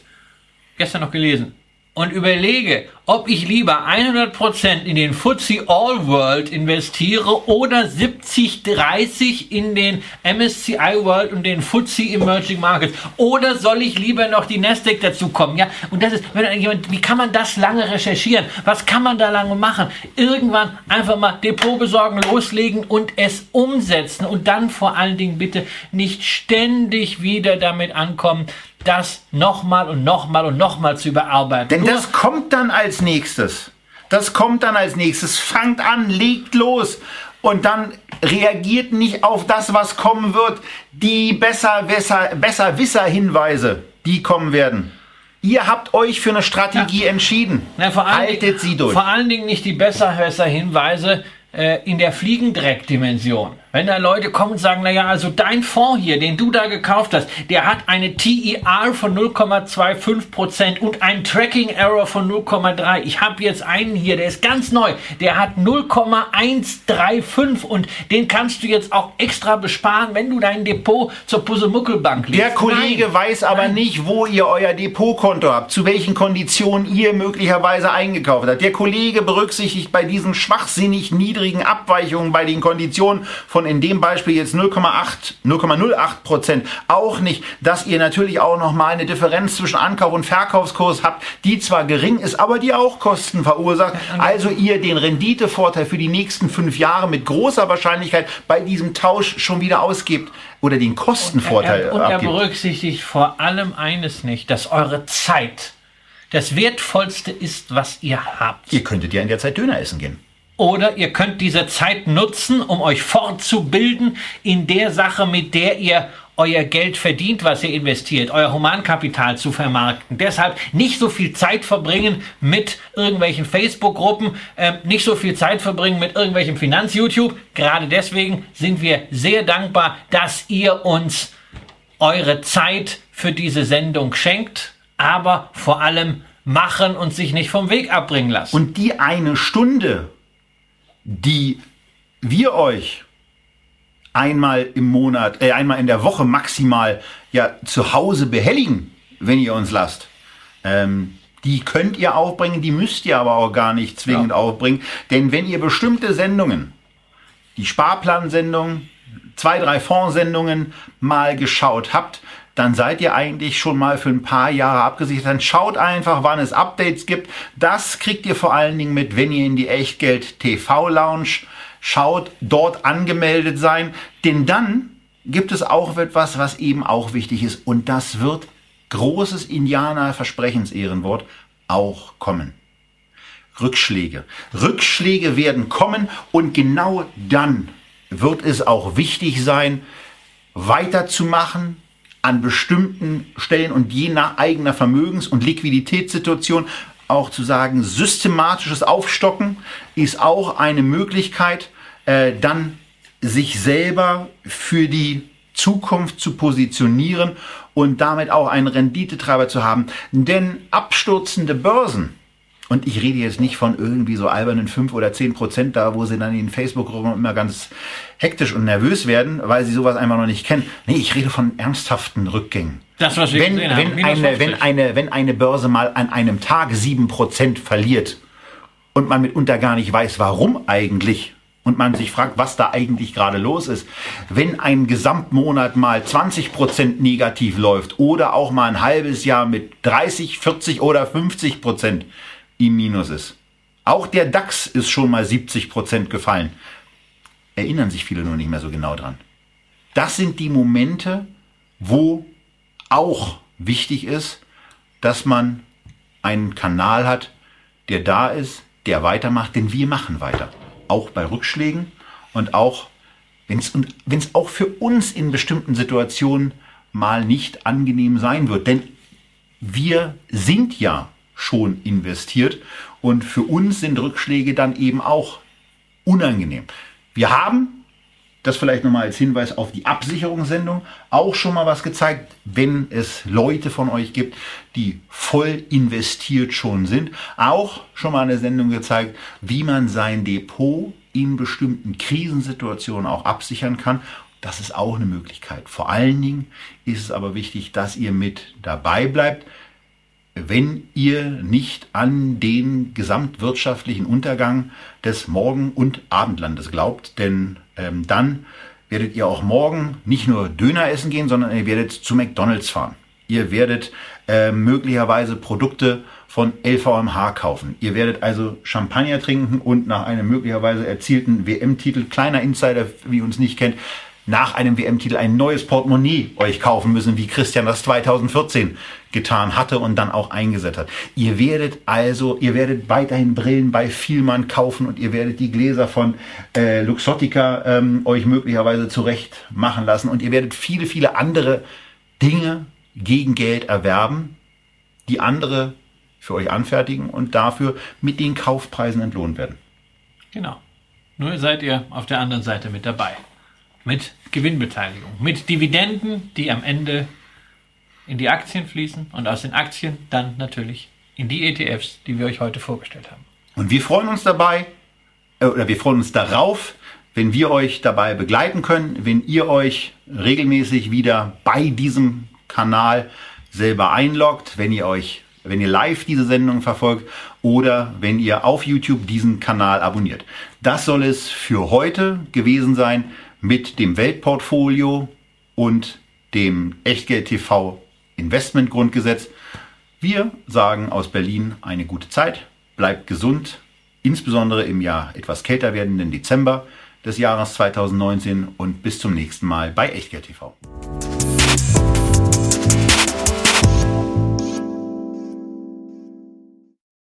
gestern noch gelesen, und überlege, ob ich lieber 100% in den FTSE All World investiere oder 70-30 in den MSCI World und den FTSE Emerging Markets. Oder soll ich lieber noch die Nasdaq dazu kommen? Ja, und das ist, wenn jemand, wie kann man das lange recherchieren? Was kann man da lange machen? Irgendwann einfach mal Depot besorgen, loslegen und es umsetzen und dann vor allen Dingen bitte nicht ständig wieder damit ankommen, das nochmal und nochmal und nochmal zu überarbeiten. Denn Nur das kommt dann als nächstes. Das kommt dann als nächstes. Fangt an, legt los. Und dann reagiert nicht auf das, was kommen wird. Die besser, besser, besser Wisser-Hinweise, die kommen werden. Ihr habt euch für eine Strategie ja. entschieden. Na, Haltet Dingen, sie durch. Vor allen Dingen nicht die besser, besser Hinweise äh, in der Fliegendreck-Dimension. Wenn da Leute kommen und sagen, naja, also dein Fonds hier, den du da gekauft hast, der hat eine TER von 0,25% und einen Tracking Error von 0,3. Ich habe jetzt einen hier, der ist ganz neu, der hat 0,135 und den kannst du jetzt auch extra besparen, wenn du dein Depot zur Pusemuckelbank legst. Der Kollege Nein. weiß aber Nein. nicht, wo ihr euer Depotkonto habt, zu welchen Konditionen ihr möglicherweise eingekauft habt. Der Kollege berücksichtigt bei diesen schwachsinnig niedrigen Abweichungen bei den Konditionen von von in dem Beispiel jetzt 0,8, 0,08 Prozent auch nicht, dass ihr natürlich auch noch mal eine Differenz zwischen Ankauf und Verkaufskurs habt, die zwar gering ist, aber die auch Kosten verursacht. Also ihr den Renditevorteil für die nächsten fünf Jahre mit großer Wahrscheinlichkeit bei diesem Tausch schon wieder ausgebt oder den Kostenvorteil und er, und er berücksichtigt vor allem eines nicht, dass eure Zeit das Wertvollste ist, was ihr habt. Ihr könntet ja in der Zeit Döner essen gehen. Oder ihr könnt diese Zeit nutzen, um euch fortzubilden in der Sache, mit der ihr euer Geld verdient, was ihr investiert, euer Humankapital zu vermarkten. Deshalb nicht so viel Zeit verbringen mit irgendwelchen Facebook-Gruppen, äh, nicht so viel Zeit verbringen mit irgendwelchem Finanz-YouTube. Gerade deswegen sind wir sehr dankbar, dass ihr uns eure Zeit für diese Sendung schenkt, aber vor allem machen und sich nicht vom Weg abbringen lassen. Und die eine Stunde, die wir euch einmal im Monat, äh, einmal in der Woche maximal ja zu Hause behelligen, wenn ihr uns lasst. Ähm, die könnt ihr aufbringen, die müsst ihr aber auch gar nicht zwingend ja. aufbringen. Denn wenn ihr bestimmte Sendungen, die Sparplansendung, zwei, drei Fondssendungen mal geschaut habt, dann seid ihr eigentlich schon mal für ein paar Jahre abgesichert. Dann schaut einfach, wann es Updates gibt. Das kriegt ihr vor allen Dingen mit, wenn ihr in die Echtgeld TV Lounge schaut, dort angemeldet sein. Denn dann gibt es auch etwas, was eben auch wichtig ist. Und das wird großes Indianer-Versprechensehrenwort auch kommen. Rückschläge. Rückschläge werden kommen und genau dann wird es auch wichtig sein, weiterzumachen an bestimmten Stellen und je nach eigener Vermögens- und Liquiditätssituation auch zu sagen, systematisches Aufstocken ist auch eine Möglichkeit, äh, dann sich selber für die Zukunft zu positionieren und damit auch einen Renditetreiber zu haben. Denn abstürzende Börsen, und ich rede jetzt nicht von irgendwie so albernen 5 oder 10 Prozent da, wo sie dann in Facebook-Gruppen immer ganz hektisch und nervös werden, weil sie sowas einfach noch nicht kennen. Nee, ich rede von ernsthaften Rückgängen. Das, was wir wenn, wenn, haben, eine, wenn, eine, wenn eine Börse mal an einem Tag 7 Prozent verliert und man mitunter gar nicht weiß, warum eigentlich, und man sich fragt, was da eigentlich gerade los ist. Wenn ein Gesamtmonat mal 20 Prozent negativ läuft oder auch mal ein halbes Jahr mit 30, 40 oder 50 Prozent im Minus ist. Auch der DAX ist schon mal 70 Prozent gefallen. Erinnern sich viele nur nicht mehr so genau dran. Das sind die Momente, wo auch wichtig ist, dass man einen Kanal hat, der da ist, der weitermacht, denn wir machen weiter auch bei Rückschlägen und auch, wenn es auch für uns in bestimmten Situationen mal nicht angenehm sein wird. Denn wir sind ja schon investiert und für uns sind Rückschläge dann eben auch unangenehm. Wir haben das vielleicht nochmal als Hinweis auf die Absicherungssendung auch schon mal was gezeigt, wenn es Leute von euch gibt, die voll investiert schon sind. Auch schon mal eine Sendung gezeigt, wie man sein Depot in bestimmten Krisensituationen auch absichern kann. Das ist auch eine Möglichkeit. Vor allen Dingen ist es aber wichtig, dass ihr mit dabei bleibt, wenn ihr nicht an den gesamtwirtschaftlichen Untergang des Morgen- und Abendlandes glaubt. Denn ähm, dann werdet ihr auch morgen nicht nur Döner essen gehen, sondern ihr werdet zu McDonald's fahren. Ihr werdet äh, möglicherweise Produkte von LVMH kaufen. Ihr werdet also Champagner trinken und nach einem möglicherweise erzielten WM-Titel, kleiner Insider, wie uns nicht kennt, nach einem WM-Titel ein neues Portemonnaie euch kaufen müssen, wie Christian das 2014 getan hatte und dann auch eingesetzt hat. Ihr werdet also, ihr werdet weiterhin Brillen bei Vielmann kaufen und ihr werdet die Gläser von äh, Luxottica ähm, euch möglicherweise zurecht machen lassen und ihr werdet viele, viele andere Dinge gegen Geld erwerben, die andere für euch anfertigen und dafür mit den Kaufpreisen entlohnt werden. Genau. Nur seid ihr auf der anderen Seite mit dabei mit Gewinnbeteiligung, mit Dividenden, die am Ende in die Aktien fließen und aus den Aktien dann natürlich in die ETFs, die wir euch heute vorgestellt haben. Und wir freuen uns dabei, äh, oder wir freuen uns darauf, wenn wir euch dabei begleiten können, wenn ihr euch regelmäßig wieder bei diesem Kanal selber einloggt, wenn ihr euch, wenn ihr live diese Sendung verfolgt oder wenn ihr auf YouTube diesen Kanal abonniert. Das soll es für heute gewesen sein mit dem Weltportfolio und dem Echtgeld TV Investmentgrundgesetz. Wir sagen aus Berlin eine gute Zeit, bleibt gesund, insbesondere im Jahr etwas kälter werdenden Dezember des Jahres 2019 und bis zum nächsten Mal bei Echtgeld TV.